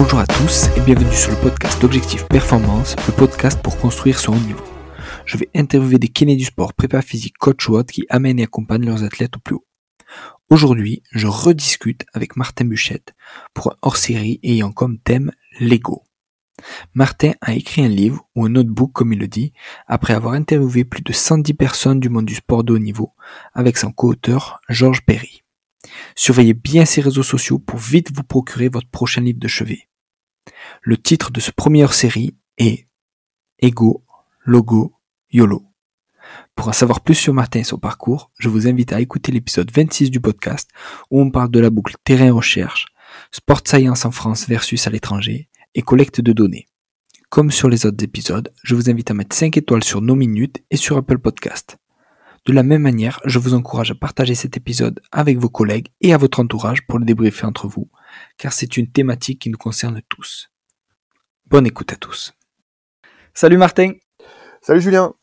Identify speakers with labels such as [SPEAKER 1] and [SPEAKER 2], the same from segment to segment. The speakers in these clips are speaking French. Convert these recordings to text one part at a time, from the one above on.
[SPEAKER 1] Bonjour à tous et bienvenue sur le podcast Objectif Performance, le podcast pour construire son haut niveau. Je vais interviewer des kinés du sport, prépa physique, coach ou autres qui amènent et accompagnent leurs athlètes au plus haut. Aujourd'hui, je rediscute avec Martin Buchette pour un hors-série ayant comme thème l'ego. Martin a écrit un livre, ou un notebook comme il le dit, après avoir interviewé plus de 110 personnes du monde du sport de haut niveau, avec son co-auteur Georges Perry. Surveillez bien ses réseaux sociaux pour vite vous procurer votre prochain livre de chevet. Le titre de ce premier hors-série est Ego, Logo, YOLO. Pour en savoir plus sur Martin et son parcours, je vous invite à écouter l'épisode 26 du podcast où on parle de la boucle terrain recherche, sport science en France versus à l'étranger et collecte de données. Comme sur les autres épisodes, je vous invite à mettre 5 étoiles sur nos minutes et sur Apple Podcast. De la même manière, je vous encourage à partager cet épisode avec vos collègues et à votre entourage pour le débriefer entre vous, car c'est une thématique qui nous concerne tous. Bonne écoute à tous. Salut Martin.
[SPEAKER 2] Salut Julien.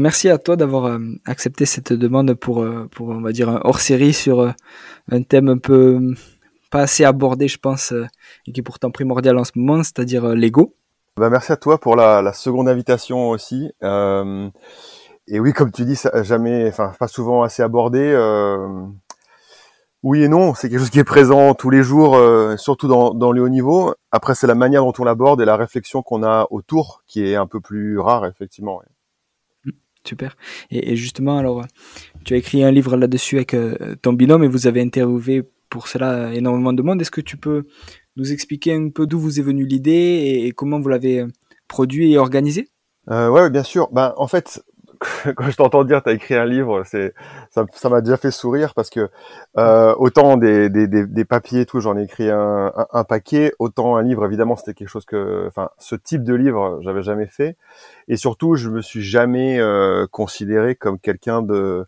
[SPEAKER 1] Merci à toi d'avoir euh, accepté cette demande pour, euh, pour, on va dire, un hors-série sur euh, un thème un peu pas assez abordé, je pense, et qui est pourtant primordial en ce moment, c'est-à-dire l'ego.
[SPEAKER 2] Bah, merci à toi pour la, la seconde invitation aussi et oui, comme tu dis, ça jamais, enfin pas souvent assez abordé. Euh, oui et non, c'est quelque chose qui est présent tous les jours, euh, surtout dans, dans le haut niveau. Après, c'est la manière dont on l'aborde et la réflexion qu'on a autour qui est un peu plus rare, effectivement.
[SPEAKER 1] Mmh, super. Et, justement, alors, tu as écrit un livre là-dessus avec euh, ton binôme et vous avez interviewé pour cela énormément de monde. Est-ce que tu peux nous expliquer un peu d'où vous est venue l'idée et, comment vous l'avez produit et organisé?
[SPEAKER 2] Euh, ouais, bien sûr. Ben, en fait, quand je t'entends dire tu as écrit un livre, c'est ça m'a déjà fait sourire parce que euh, autant des, des, des, des, papiers et tout, j'en ai écrit un, un, paquet, autant un livre évidemment c'était quelque chose que, enfin ce type de livre j'avais jamais fait et surtout je me suis jamais euh, considéré comme quelqu'un de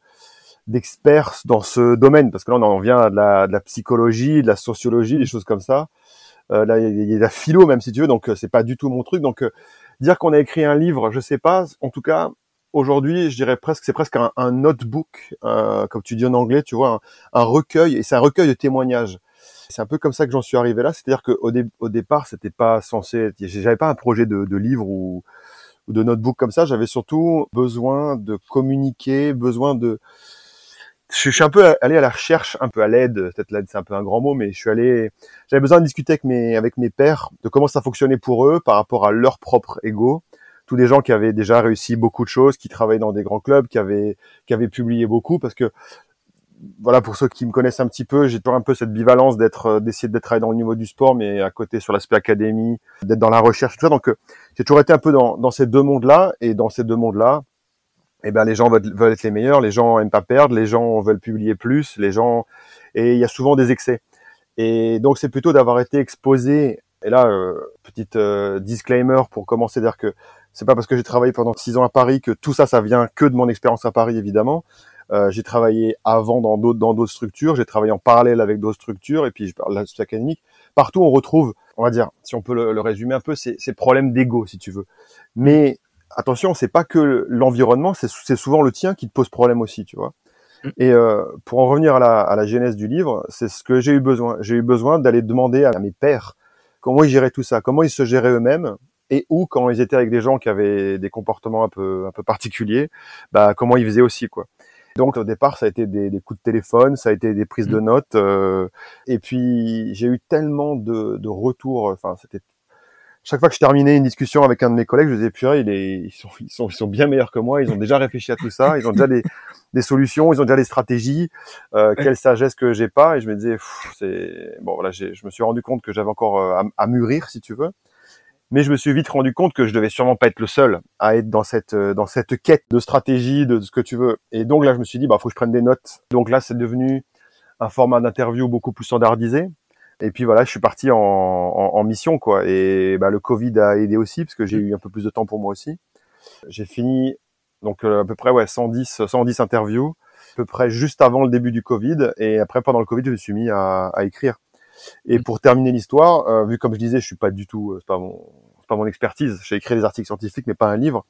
[SPEAKER 2] d'expert dans ce domaine parce que là on en vient de la, de la psychologie, de la sociologie, des choses comme ça. Euh, là il y, a de la philo même si tu veux donc euh, c'est pas du tout mon truc donc euh, dire qu'on a écrit un livre, je sais pas. En tout cas, aujourd'hui, je dirais presque, c'est presque un, notebook, euh, comme tu dis en anglais, tu vois, un, recueil, et c'est un recueil de témoignages. C'est un peu comme ça que j'en suis arrivé là, c'est-à-dire qu'au au départ, c'était pas censé, j'avais pas un projet de, livre ou, ou, de notebook comme ça, j'avais surtout besoin de communiquer, besoin de, je suis un peu allé à la recherche, un peu à l'aide, peut-être l'aide c'est un peu un grand mot, mais je suis allé, j'avais besoin de discuter avec mes, avec mes pères de comment ça fonctionnait pour eux par rapport à leur propre ego, des gens qui avaient déjà réussi beaucoup de choses, qui travaillaient dans des grands clubs, qui avaient qui avaient publié beaucoup, parce que voilà, pour ceux qui me connaissent un petit peu, j'ai toujours un peu cette bivalence d'être, euh, d'essayer d'être travailler dans le niveau du sport, mais à côté sur l'aspect académie, d'être dans la recherche, tout ça. Donc, euh, j'ai toujours été un peu dans, ces deux mondes-là, et dans ces deux mondes-là, eh ben, les gens veulent, être les meilleurs, les gens aiment pas perdre, les gens veulent publier plus, les gens, et il y a souvent des excès. Et donc, c'est plutôt d'avoir été exposé. Et là, euh, petite disclaimer pour commencer, dire que c'est pas parce que j'ai travaillé pendant six ans à Paris que tout ça, ça vient que de mon expérience à Paris, évidemment. Euh, j'ai travaillé avant dans d'autres dans d'autres structures, j'ai travaillé en parallèle avec d'autres structures, et puis je parle de académique. Partout, on retrouve, on va dire, si on peut le, résumer un peu, ces, ces problèmes d'ego, si tu veux. Mais attention, c'est pas que l'environnement, c'est souvent le tien qui te pose problème aussi, tu vois. Mm. Et euh, pour en revenir à la, à la genèse du livre, c'est ce que j'ai eu besoin. J'ai eu besoin d'aller demander à mes pères comment ils géraient tout ça, comment ils se géraient eux-mêmes, et ou quand ils étaient avec des gens qui avaient des comportements un peu un peu particuliers, bah comment ils faisaient aussi quoi. Donc au départ, ça a été des, des coups de téléphone, ça a été des prises de mmh. notes, euh, et puis j'ai eu tellement de, de retours. Enfin, c'était chaque fois que je terminais une discussion avec un de mes collègues, je disais purée, il est, ils sont ils sont ils sont bien meilleurs que moi, ils ont déjà réfléchi à tout ça, ils ont déjà des des solutions, ils ont déjà des stratégies. Euh, quelle sagesse que j'ai pas, et je me disais c'est bon voilà, je me suis rendu compte que j'avais encore euh, à, à mûrir si tu veux. Mais je me suis vite rendu compte que je devais sûrement pas être le seul à être dans cette euh, dans cette quête de stratégie, de ce que tu veux. Et donc là, je me suis dit, bah faut que je prenne des notes. Donc là, c'est devenu un format d'interview beaucoup plus standardisé. Et puis voilà, je suis parti en, mission quoi. Et bah, le Covid a aidé aussi parce que j'ai eu un peu plus de temps pour moi aussi. J'ai fini donc euh, à peu près ouais 110 110 interviews, à peu près juste avant le début du Covid. Et après pendant le Covid, je me suis mis à, écrire. Et pour terminer l'histoire, euh, vu comme je disais, je suis pas du tout, c'est pas pas mon expertise. J'ai écrit des articles scientifiques, mais pas un livre.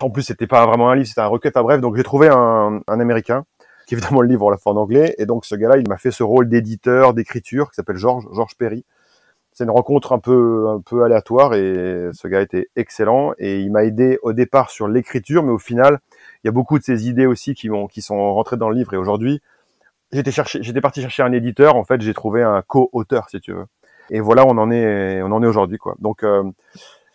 [SPEAKER 2] En plus, c'était pas vraiment un livre, c'était un requête à bref. Donc, j'ai trouvé un, Américain qui évidemment le livre on l'a fait en anglais. Et donc, ce gars-là, il m'a fait ce rôle d'éditeur, d'écriture, qui s'appelle Georges, Georges Perry. c'est une rencontre un peu un peu aléatoire et ce gars était excellent et il m'a aidé au départ sur l'écriture, mais au final, il y a beaucoup de ces idées aussi qui qui sont rentrées dans le livre et aujourd'hui, j'étais chercher j'étais parti chercher un éditeur, en fait, j'ai trouvé un co-auteur si tu veux. Et voilà, on en est on en est aujourd'hui quoi. Donc euh,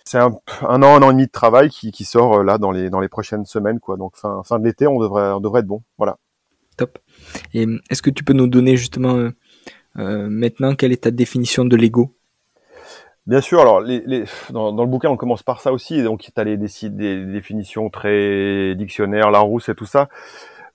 [SPEAKER 2] c'est un, un, an, un an et demi de travail qui, qui sort euh, là dans les dans les prochaines semaines quoi. Donc fin fin de l'été, on devrait on devrait être bon. Voilà.
[SPEAKER 1] Top. Et est-ce que tu peux nous donner justement euh, euh maintenant quelle est ta définition de l'ego?
[SPEAKER 2] Bien sûr, alors les, les, dans, dans, le bouquin on commence par ça aussi, donc tu as les, des, des, définitions très dictionnaires, Larousse et tout ça.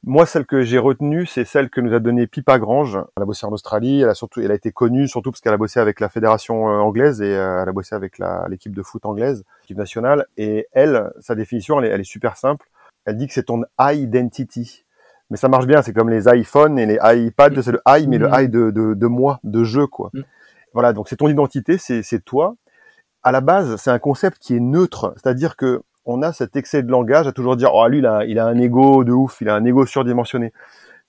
[SPEAKER 2] Moi, celle que j'ai retenue, c'est celle que nous a donnée Pippa Grange. Elle a bossé en Australie, elle a surtout, elle a été connue surtout parce qu'elle a bossé avec la fédération euh, anglaise et euh, elle a bossé avec l'équipe de foot anglaise, l'équipe nationale. Et elle, sa définition, elle est, elle est super simple. Elle dit que c'est ton identity. Mais ça marche bien, c'est comme les iPhones et les iPads, c'est le I, mais le mm. I de, de, de moi, de je, quoi. Mm. Voilà, donc c'est ton identité, c'est toi. À la base, c'est un concept qui est neutre, c'est-à-dire que on a cet excès de langage à toujours dire oh lui là, il a un ego de ouf, il a un ego surdimensionné.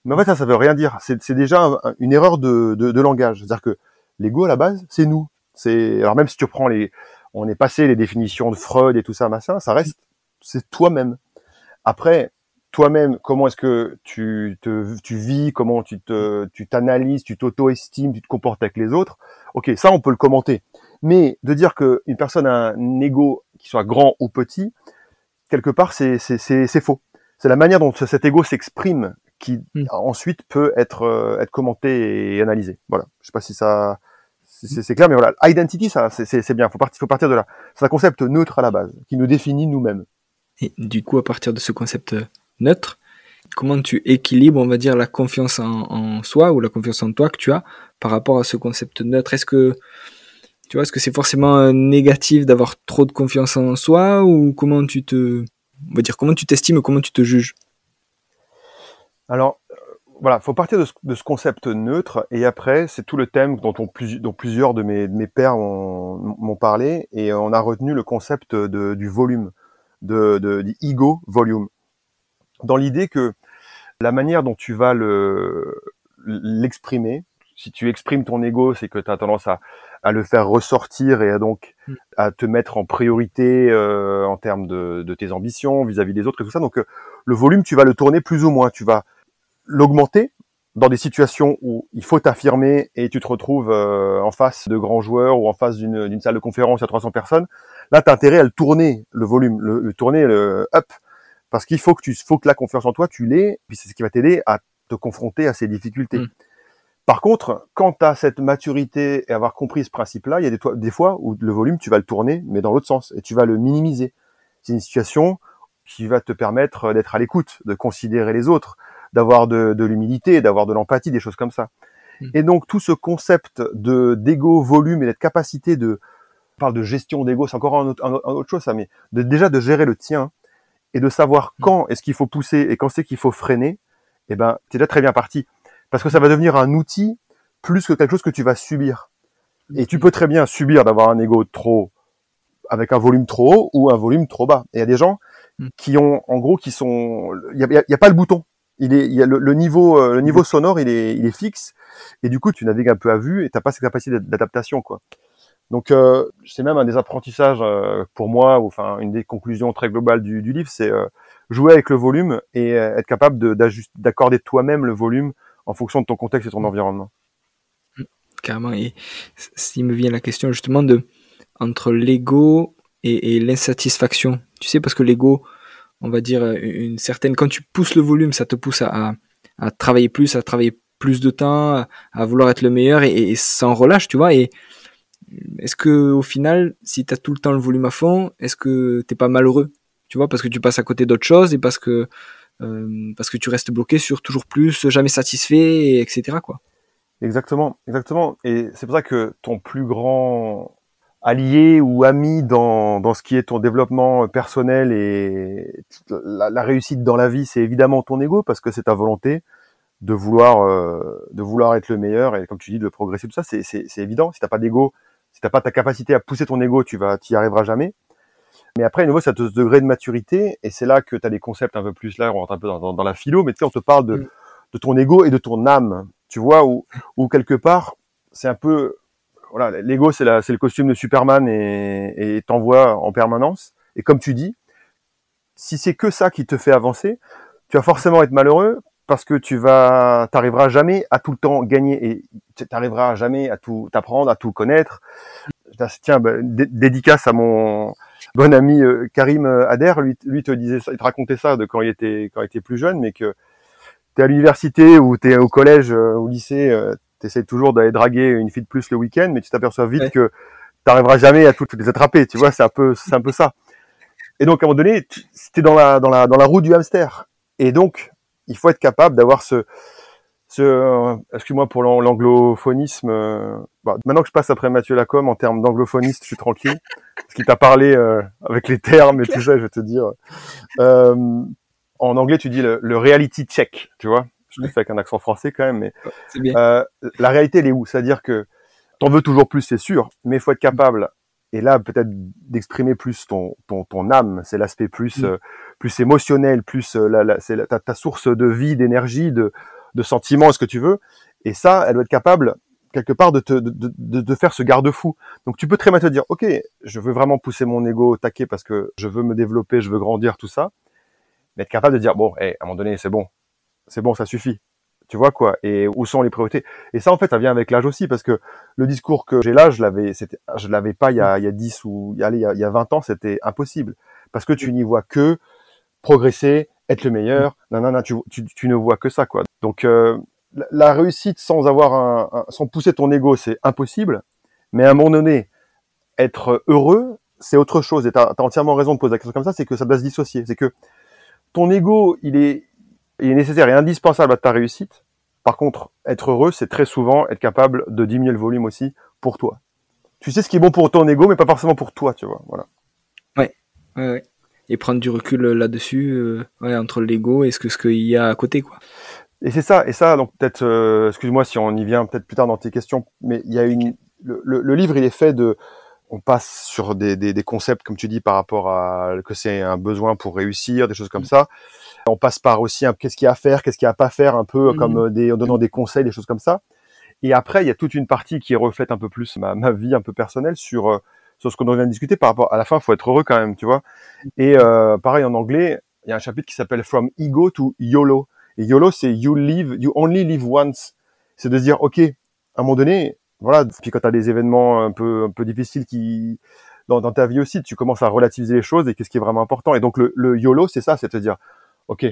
[SPEAKER 2] Mais en fait ça ça veut rien dire. C'est déjà une erreur de, de, langage. C'est-à-dire que l'ego à la base c'est nous. C'est alors même si tu prends les, on est passé les définitions de Freud et tout ça machin, ça reste c'est toi-même. Après toi-même, comment est-ce que tu te, tu vis, comment tu tu t'analyses, tu t'auto-estimes, tu te comportes avec les autres. Ok, ça on peut le commenter. Mais de dire qu'une personne a un ego qui soit grand ou petit, quelque part c'est c'est c'est faux. C'est la manière dont cet ego s'exprime qui hmm. ensuite peut être euh, être commenté et analysé. Voilà. Je sais pas si ça c'est clair, mais voilà. Identity, ça c'est bien. Faut partir faut partir de là. C'est un concept neutre à la base qui nous définit nous-mêmes.
[SPEAKER 1] Et du coup, à partir de ce concept neutre, comment tu équilibres, on va dire, la confiance en, soi ou la confiance en toi que tu as par rapport à ce concept neutre? Est-ce que, tu vois, est-ce que c'est forcément euh, négatif d'avoir trop de confiance en soi ou comment tu te, on va dire, comment tu t'estimes, comment tu te juges?
[SPEAKER 2] Alors, euh, voilà, faut partir de ce, concept neutre et après, c'est tout le thème dont, on, dont plusieurs de mes, pères m'ont parlé et on a retenu le concept de, du volume, de, de ego volume. Dans l'idée que la manière dont tu vas le l'exprimer, si tu exprimes ton ego, c'est que tu as tendance à, à, le faire ressortir et à donc mm. à te mettre en priorité euh, en termes de, de, tes ambitions vis-à-vis des autres et tout ça. Donc euh, le volume, tu vas le tourner plus ou moins. Tu vas l'augmenter dans des situations où il faut t'affirmer et tu te retrouves euh, en face de grands joueurs ou en face d'une salle de conférence à 300 personnes. Là, tu as intérêt à le tourner, le volume, le, le tourner le up parce qu'il faut que tu, faut que la confiance en toi, tu l'aies, puis c'est ce qui va t'aider à te confronter à ces difficultés. Mm. Par contre, quand tu as cette maturité et avoir compris ce principe-là, il y a des, des, fois où le volume, tu vas le tourner, mais dans l'autre sens, et tu vas le minimiser. C'est une situation qui va te permettre d'être à l'écoute, de considérer les autres, d'avoir de, de l'humilité, d'avoir de l'empathie, des choses comme ça. Mm. Et donc tout ce concept de d'ego, volume et d'être capacité de, on parle de gestion d'ego, c'est encore un autre, un autre chose ça, mais de, déjà de gérer le tien, et de savoir mm. quand est-ce qu'il faut pousser et quand c'est qu'il faut freiner, eh ben, es déjà très bien parti. Parce que ça va devenir un outil plus que quelque chose que tu vas subir. Et tu peux très bien subir d'avoir un ego trop, avec un volume trop haut ou un volume trop bas. Et il y a des gens mm. qui ont, en gros, qui sont, il y a, y a, pas le bouton. Il est, il y a le, niveau, euh, le niveau sonore, il est, il est fixe. Et du coup, tu navigues un peu à vue et t'as pas cette capacité d'adaptation, quoi. Donc euh, c'est même un des apprentissages euh, pour moi, ou enfin une des conclusions très globales du, du livre, c'est euh, jouer avec le volume et euh, être capable d'accorder toi-même le volume en fonction de ton contexte et ton environnement.
[SPEAKER 1] Mmh, carrément. Et s'il me vient la question justement de entre l'ego et, et l'insatisfaction. Tu sais, parce que l'ego, on va dire une certaine. Quand tu pousses le volume, ça te pousse à, à, travailler plus, à travailler plus de temps, à, vouloir être le meilleur et, et sans relâche, tu vois. Et est-ce que au final, si tu as tout le temps le volume à fond, est-ce que t'es pas malheureux? Tu vois, parce que tu passes à côté d'autres choses et parce que euh, parce que tu restes bloqué sur toujours plus, jamais satisfait, etc. Quoi.
[SPEAKER 2] Exactement, exactement. Et c'est pour ça que ton plus grand allié ou ami dans, dans ce qui est ton développement personnel et la, réussite dans la vie, c'est évidemment ton ego parce que c'est ta volonté de vouloir euh, de vouloir être le meilleur et comme tu dis de progresser tout ça, c'est c'est évident. Si t'as pas d'ego, si t'as pas ta capacité à pousser ton ego, tu vas, t'y arriveras jamais. Mais après, à nouveau, c'est à ce degré de maturité, et c'est là que tu as des concepts un peu plus, là, on rentre un peu dans, dans, la philo, mais tu sais, on te parle de, mm. de ton ego et de ton âme, tu vois, ou ou quelque part, c'est un peu, voilà, l'ego c'est c'est le costume de Superman et t'envoie en permanence. Et comme tu dis, si c'est que ça qui te fait avancer, tu vas forcément être malheureux parce que tu vas, t'arriveras jamais à tout le temps gagner et t'arriveras jamais à tout t'apprendre, à tout connaître. Tiens, bah, dédicace à mon bon ami euh, Karim euh, Ader, lui, lui te disait ça, il te racontait ça de quand il était quand il était plus jeune, mais que t'es à l'université ou t'es au collège, euh, au lycée, t'essayes toujours d'aller draguer une fille de plus le week-end, mais tu t'aperçois vite que que t'arriveras jamais à toutes les attraper. Tu vois, c'est un peu c'est un peu ça. Et donc à un moment donné, c'était dans la dans la dans la roue du hamster. Et donc il faut être capable d'avoir ce euh, excuse-moi pour l'anglophonisme. Euh, bah, maintenant que je passe après Mathieu Lacombe en termes d'anglophoniste, je suis tranquille. Parce qu'il t'a parlé euh, avec les termes et tout ça, je vais te dire. en anglais, tu dis le, le, reality check, tu vois. Je le fais avec un accent français quand même, mais la réalité, elle est où? C'est-à-dire que t'en veux toujours plus, c'est sûr, mais il faut être capable et là peut-être d'exprimer plus ton ton, ton âme c'est l'aspect plus mm. plus émotionnel plus la, la, c'est ta, ta, source de vie d'énergie de de sentiments ce que tu veux. Et ça elle doit être capable quelque part de te de, de, de faire ce garde-fou. Donc tu peux très bien te dire ok je veux vraiment pousser mon ego au taquet parce que je veux me développer je veux grandir tout ça. Mais être capable de dire bon hey, à un moment donné c'est bon. C'est bon ça suffit. Tu vois quoi. Et où sont les priorités? Et ça en fait ça vient avec l'âge aussi parce que le discours que j'ai là je l'avais c'était je l'avais pas il y a il y a 10 ou il y a, il y a 20 ans c'était impossible. Parce que tu n'y vois que progresser être le meilleur. Non non non tu, tu, tu ne vois que ça quoi donc euh, la réussite sans avoir un, sans pousser ton ego c'est impossible mais à un moment donné être heureux c'est autre chose et tu as, entièrement raison de poser la question comme ça c'est que ça doit se dissocier c'est que ton ego il est il est nécessaire et indispensable à ta réussite. Par contre, être heureux, c'est très souvent être capable de diminuer le volume aussi pour toi. Tu sais ce qui est bon pour ton ego, mais pas forcément pour toi, tu vois. Voilà.
[SPEAKER 1] Ouais, ouais. Et prendre du recul euh, là-dessus, euh, entre l'ego et ce que ce qu'il y a à côté, quoi.
[SPEAKER 2] Et c'est ça, et ça, donc peut-être, euh, excuse-moi si on y vient peut-être plus tard dans tes questions, mais il y a une, le, le, livre, il est fait de, on passe sur des, des, des, concepts, comme tu dis, par rapport à que c'est un besoin pour réussir, des choses comme mm. ça. On passe par aussi qu'est-ce qu'il y a à faire, qu'est-ce qu'il y a à pas faire, un peu comme mhm. euh, des, en donnant des conseils, des choses comme ça. Et après, il y a toute une partie qui reflète un peu plus ma, ma vie un peu personnelle sur euh, sur ce qu'on vient de discuter par rapport à la fin. Faut être heureux quand même, tu vois. Et euh, pareil en anglais, il y a un chapitre qui s'appelle From Ego to YOLO. Et YOLO, c'est You live, You only live once. C'est de se dire, ok, à un moment donné, voilà. Puis quand tu as des événements un peu un peu difficiles qui dans, ta vie aussi, tu commences à relativiser les choses et qu'est-ce qui est vraiment important. Et donc le, le YOLO, c'est ça, c'est de dire, Ok.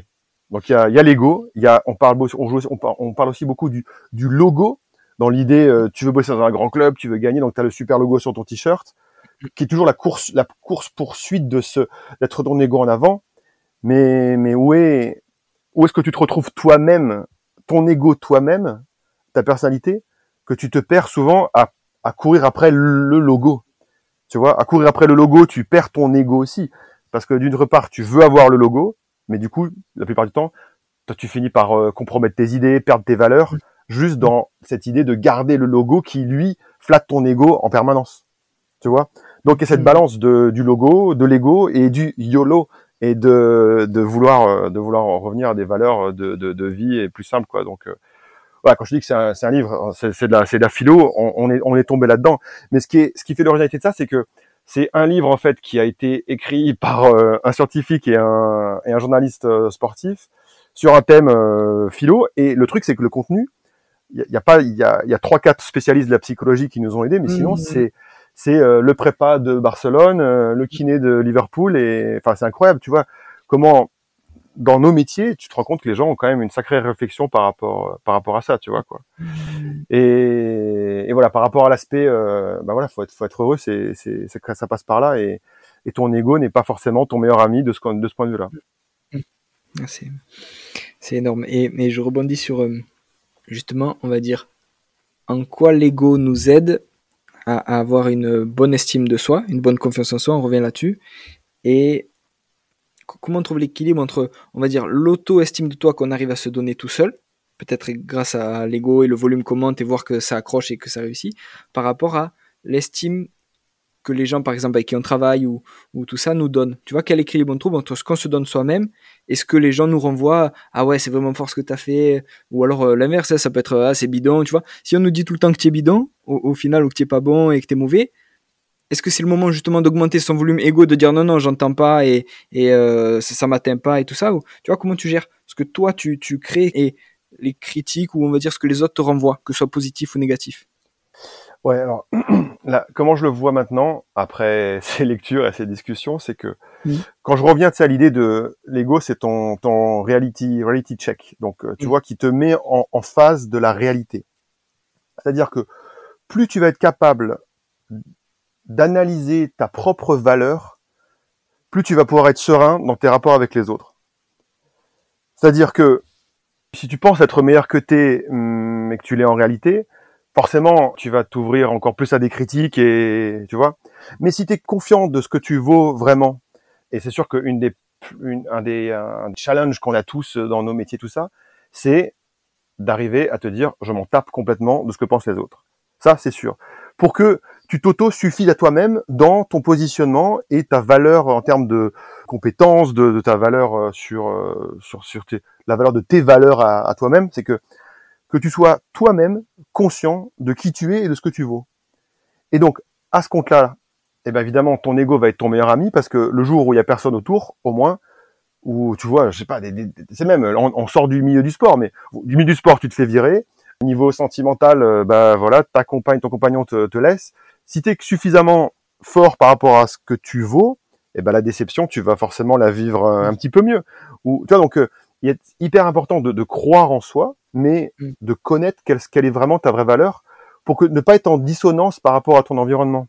[SPEAKER 2] Donc il y a, y a l'ego, il y a, on parle, on, on, parle aussi beaucoup du, du logo dans l'idée, euh, tu veux bosser dans un grand club, tu veux gagner, donc tu as le super logo sur ton t-shirt, qui est toujours la course, la course poursuite de ce d'être ton ego en avant. Mais mais où est où est-ce que tu te retrouves toi-même, ton ego toi-même, ta personnalité, que tu te perds souvent à, à courir après le logo? Tu vois, à courir après le logo, tu perds ton ego aussi, parce que d'une part, tu veux avoir le logo, mais du coup, la plupart du temps, toi, tu finis par euh, compromettre tes idées, perdre tes valeurs, juste dans cette idée de garder le logo qui, lui, flatte ton ego en permanence. Tu vois? Donc, il y a cette mm. balance de, du logo, de l'ego et du YOLO et de, de vouloir euh, de vouloir revenir à des valeurs de, de, de vie et plus simples quoi donc euh, voilà quand je dis que c'est un, un, livre c'est de la c'est de la philo on, on, est on est tombé là dedans mais ce qui est ce qui fait l'originalité de ça c'est que c'est un livre en fait qui a été écrit par euh, un scientifique et un, et un journaliste euh, sportif sur un thème euh, philo. Et le truc, c'est que le contenu, il y, a, pas, il y a, y a trois quatre spécialistes de la psychologie qui nous ont aidés, mais sinon mmh. c'est c'est le prépa de Barcelone, le kiné de Liverpool et enfin c'est incroyable, tu vois comment dans nos métiers, tu te rends compte que les gens ont quand même une sacrée réflexion par rapport par rapport à ça, tu vois quoi. Mmh. Et, et voilà, par rapport à l'aspect, euh, bah voilà, faut être faut être heureux, c'est c'est ça passe par là et et ton ego n'est pas forcément ton meilleur ami de ce de ce point de vue-là.
[SPEAKER 1] Mmh. C'est c'est énorme. Et mais je rebondis sur euh, justement, on va dire, en quoi l'ego nous aide avoir une bonne estime de soi, une bonne confiance en soi. On revient là-dessus et comment on trouve l'équilibre entre, on va dire, l'auto-estime de toi qu'on arrive à se donner tout seul, peut-être grâce à l'ego et le volume monte et voir que ça accroche et que ça réussit, par rapport à l'estime que les gens, par exemple, avec qui on travaille ou, ou tout ça, nous donnent. Tu vois, quel équilibre on trouve entre ce qu'on se donne soi-même et ce que les gens nous renvoient, ah ouais, c'est vraiment fort ce que tu as fait, ou alors euh, l'inverse, ça peut être, ah, c'est bidon, tu vois. Si on nous dit tout le temps que tu es bidon, au, final ou que tu pas bon et que tu es mauvais, est-ce que c'est le moment justement d'augmenter son volume égo, de dire non, non, j'entends pas et, et euh, ça, ça m'atteint pas et tout ça ou, Tu vois, comment tu gères? Ce que toi, tu, tu crées et les critiques ou on va dire ce que les autres te renvoient, que ce soit positif ou négatif
[SPEAKER 2] Ouais, alors là, comment je le vois maintenant, après ces lectures et ces discussions, c'est que mmh. quand je reviens à l'idée de l'ego, c'est ton, ton reality, reality check. Donc, euh, tu mmh. vois, qui te met en, en phase de la réalité. C'est-à-dire que plus tu vas être capable d'analyser ta propre valeur, plus tu vas pouvoir être serein dans tes rapports avec les autres. C'est-à-dire que si tu penses être meilleur que t'es, mais que tu l'es en réalité, forcément, tu vas t'ouvrir encore plus à des critiques et tu vois. Mais si tu es confiant de ce que tu vaux vraiment, et c'est sûr qu'une des un des un challenges qu'on a tous dans nos métiers tout ça, c'est d'arriver à te dire je m'en tape complètement de ce que pensent les autres. Ça, c'est sûr. Pour que tu t'auto-suffises à toi-même dans ton positionnement et ta valeur en termes de compétences, de, ta valeur euh, sur euh, sur sur la valeur de tes valeurs à toi-même, c'est que que tu sois toi-même conscient de qui tu es et de ce que tu vaux. Et donc, à ce compte-là, eh ben évidemment, ton ego va être ton meilleur ami parce que le jour où il y a personne autour, au moins, où tu vois, je sais pas, c'est même, on, sort du milieu du sport, mais du milieu du sport, tu te fais virer. Niveau sentimental, bah voilà, ta compagne, ton compagnon te, te laisse. Si tu es suffisamment fort par rapport à ce que tu vaux, eh ben la déception, tu vas forcément la vivre euh, un petit peu mieux. Ou tu vois, donc euh, il est hyper important de, de croire en soi, mais mm. de connaître quelle, quelle, est vraiment ta vraie valeur pour que ne pas être en dissonance par rapport à ton environnement.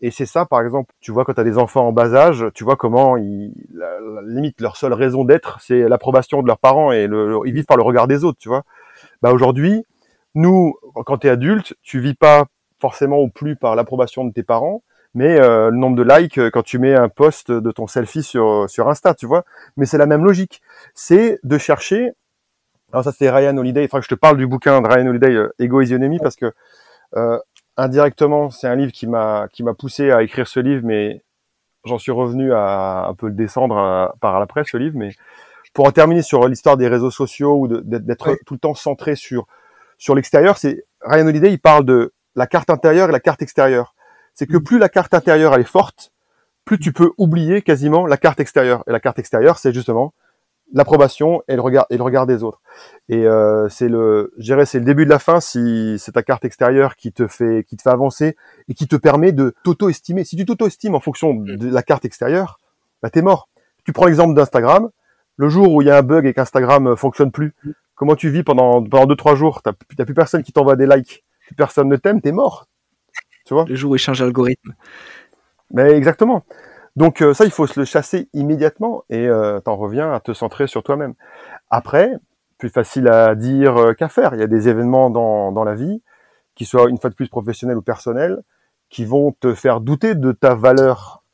[SPEAKER 2] Et c'est ça, par exemple, tu vois, quand tu as des enfants en bas âge, tu vois comment ils, la, limite leur seule raison d'être, c'est l'approbation de leurs parents et le, ils vivent par le regard des autres, tu vois. Bah aujourd'hui, nous, quand tu es adulte, tu vis pas forcément ou plus par l'approbation de tes parents, mais euh, le nombre de likes euh, quand tu mets un post de ton selfie sur sur Insta, tu vois. Mais c'est la même logique. C'est de chercher alors ça c'est Ryan Holiday. Que je te parle du bouquin de Ryan Holiday, euh, Ego is Enemy, parce que euh, indirectement c'est un livre qui m'a qui m'a poussé à écrire ce livre, mais j'en suis revenu à un peu le descendre euh, par après ce livre. Mais pour en terminer sur l'histoire des réseaux sociaux ou d'être tout le temps centré sur sur l'extérieur, c'est Ryan Holiday. Il parle de la carte intérieure et la carte extérieure. C'est que mm. plus la carte intérieure elle est forte, plus tu peux oublier quasiment la carte extérieure. Et la carte extérieure, c'est justement l'approbation et le regard et le regard des autres. Et euh, c'est le, je dirais, c'est le début de la fin si c'est ta carte extérieure qui te fait, qui te fait avancer et qui te permet de t'auto-estimer. Si tu t'auto-estimes en fonction mm. de la carte extérieure, bah t'es mort. Tu prends l'exemple d'Instagram. Le jour où il y a un bug et qu'Instagram fonctionne plus, mm. comment tu vis pendant pendant deux trois jours? T'as plus, plus personne qui t'envoie des likes, plus personne ne t'aime, t'es mort.
[SPEAKER 1] Tu vois Le jour où il change l'algorithme.
[SPEAKER 2] Mais exactement. Donc euh, ça, il faut se le chasser immédiatement et euh, t'en reviens à te centrer sur toi-même. Après, plus facile à dire euh, qu'à faire. Il y a des événements dans, dans la vie, qui soient une fois de plus professionnels ou personnels, qui vont te faire douter de ta valeur.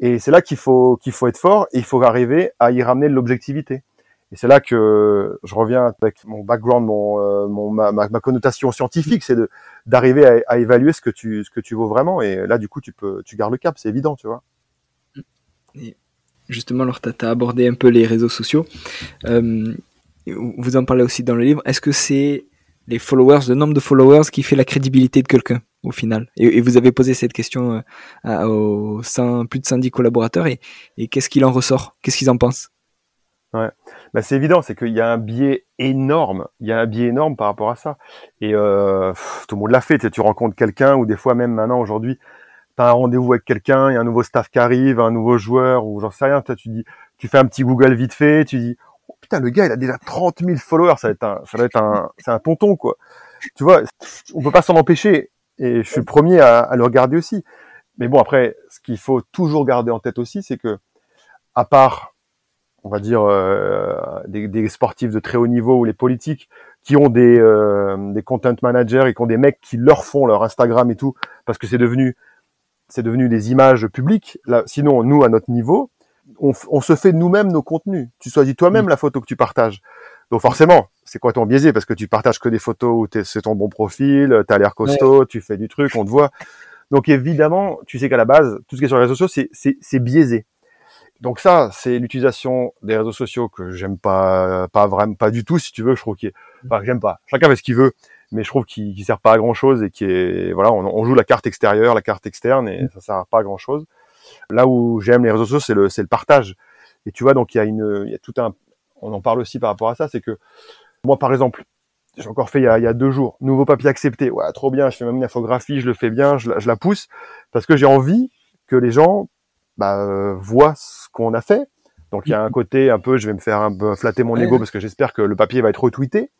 [SPEAKER 2] Et c'est là qu'il faut qu'il faut être fort et il faut arriver à y ramener de l'objectivité. Et c'est là que je reviens avec mon background, mon, euh, mon ma, ma, connotation scientifique, c'est de d'arriver à, à, évaluer ce que tu ce que tu vaux vraiment. Et là, du coup, tu peux tu gardes le cap, c'est évident, tu vois.
[SPEAKER 1] Et justement, alors tu as, abordé un peu les réseaux sociaux. Euh, vous en parlez aussi dans le livre. Est-ce que c'est les followers, le nombre de followers qui fait la crédibilité de quelqu'un au final? Et, vous avez posé cette question euh, aux plus de 110 collaborateurs et, qu'est-ce qu'il en ressort? Qu'est-ce qu'ils en pensent?
[SPEAKER 2] Ouais, bah, c'est évident, c'est qu'il y a un biais énorme, il y a un biais énorme par rapport à ça. Et euh, tout le monde l'a fait, tu, sais, tu rencontres quelqu'un ou des fois même maintenant aujourd'hui, t'as un rendez-vous avec quelqu'un, il y a un nouveau staff qui arrive, un nouveau joueur ou j'en sais rien, tu dis, tu fais un petit Google vite fait, tu dis, oh, putain le gars il a déjà 30 000 followers, ça va être un, ça va être un, c'est un tonton quoi. Tu vois, on peut pas s'en empêcher et je suis le premier à, à, le regarder aussi. Mais bon après, ce qu'il faut toujours garder en tête aussi, c'est que à part, on va dire euh, des, des, sportifs de très haut niveau ou les politiques qui ont des, euh, des content managers et qui ont des mecs qui leur font leur Instagram et tout parce que c'est devenu c'est devenu des images publiques. Là, sinon, nous, à notre niveau, on, on se fait nous-mêmes nos contenus. Tu choisis toi-même mm. la photo que tu partages. Donc forcément, c'est quoi ton biaisé? Parce que tu partages que des photos où c'est ton bon profil, tu as l'air costaud, tu fais du truc, on te voit. Donc évidemment, tu sais qu'à la base, tout ce qui est sur les réseaux sociaux, c'est biaisé. Donc ça, c'est l'utilisation des réseaux sociaux que j'aime pas, pas vraiment, pas du tout. Si tu veux, je trouve qu'il enfin j'aime pas. Chacun fait ce qu'il veut, mais je trouve qu'il qu sert pas à grand chose et qui est voilà, on, on, joue la carte extérieure, la carte externe et ça sert pas à grand chose. Là où j'aime les réseaux sociaux, c'est le c'est le partage. Et tu vois, donc il y a une il y a tout un on en parle aussi par rapport à ça, c'est que moi par exemple, j'ai encore fait il y, a, il y, a, deux jours, nouveau papier accepté, ouais, trop bien, je fais même une infographie, je le fais bien, je la, je la pousse, parce que j'ai envie que les gens bah, euh, voient ce qu'on a fait. Donc il y a un côté un peu, je vais me faire un peu flatter mon ego parce que j'espère que le papier va être retweeté.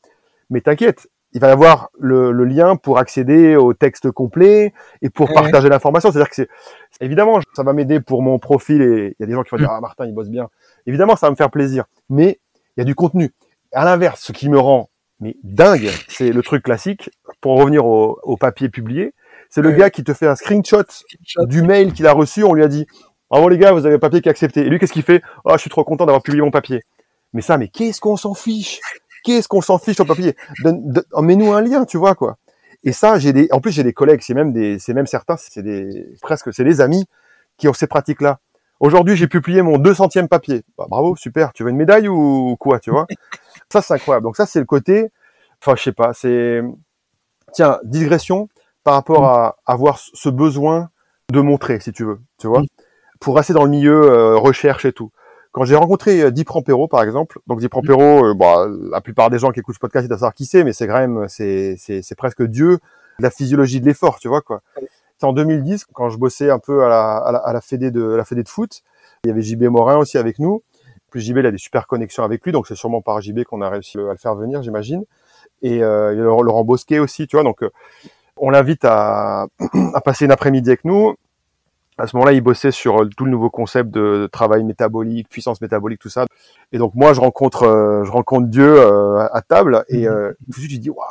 [SPEAKER 2] Mais t'inquiète, il va y avoir le, le, lien pour accéder au texte complet et pour ouais. partager l'information. C'est-à-dire que c'est évidemment ça va m'aider pour mon profil et il y a des gens qui vont dire ah Martin il bosse bien. Évidemment ça va me faire plaisir, mais il y a du contenu. À l'inverse, ce qui me rend mais dingue, c'est le truc classique. Pour revenir au, au papier publié, c'est le gars qui te fait un screenshot, screenshot. du mail qu'il a reçu. On lui a dit bravo les gars, vous avez un papier qui est accepté. Et lui, qu'est-ce qu'il fait? Oh, je suis trop content d'avoir publié mon papier. Mais ça, mais qu'est-ce qu'on s'en fiche? Qu'est-ce qu'on s'en fiche au papier? Oh, Mets-nous un lien, tu vois quoi. Et ça, j'ai des, en plus j'ai des collègues, c'est même des, c'est même certains, c'est des presque, c'est des amis qui ont ces pratiques-là. Aujourd'hui, j'ai publié mon 200e papier. Bah, bravo, super. Tu veux une médaille ou quoi, tu vois? Ça, c'est incroyable. Donc ça, c'est le côté, enfin, je sais pas, c'est, tiens, digression par rapport à avoir ce besoin de montrer, si tu veux, tu vois, pour rester dans le milieu euh, recherche et tout. Quand j'ai rencontré euh, Dip Rampero, par exemple, donc Rampero, euh, bah, la plupart des gens qui écoutent ce podcast, ils doivent qui c'est, mais c'est quand même, c'est, c'est, c'est presque Dieu de la physiologie de l'effort, tu vois, quoi. C'est en 2010, quand je bossais un peu à la, à la, à la fédé de, à la fédé de foot. Il y avait JB Morin aussi avec nous. Plus JB, il a des super connexions avec lui, donc c'est sûrement par JB qu'on a réussi à le faire venir, j'imagine. Et euh, il y a Laurent Bosquet aussi, tu vois, donc on l'invite à, à passer une après-midi avec nous à ce moment-là, il bossait sur euh, tout le nouveau concept de, travail métabolique, puissance métabolique, tout ça. Et donc moi, je rencontre, euh, je rencontre Dieu euh, à table et euh, tout de suite, je dis, waouh.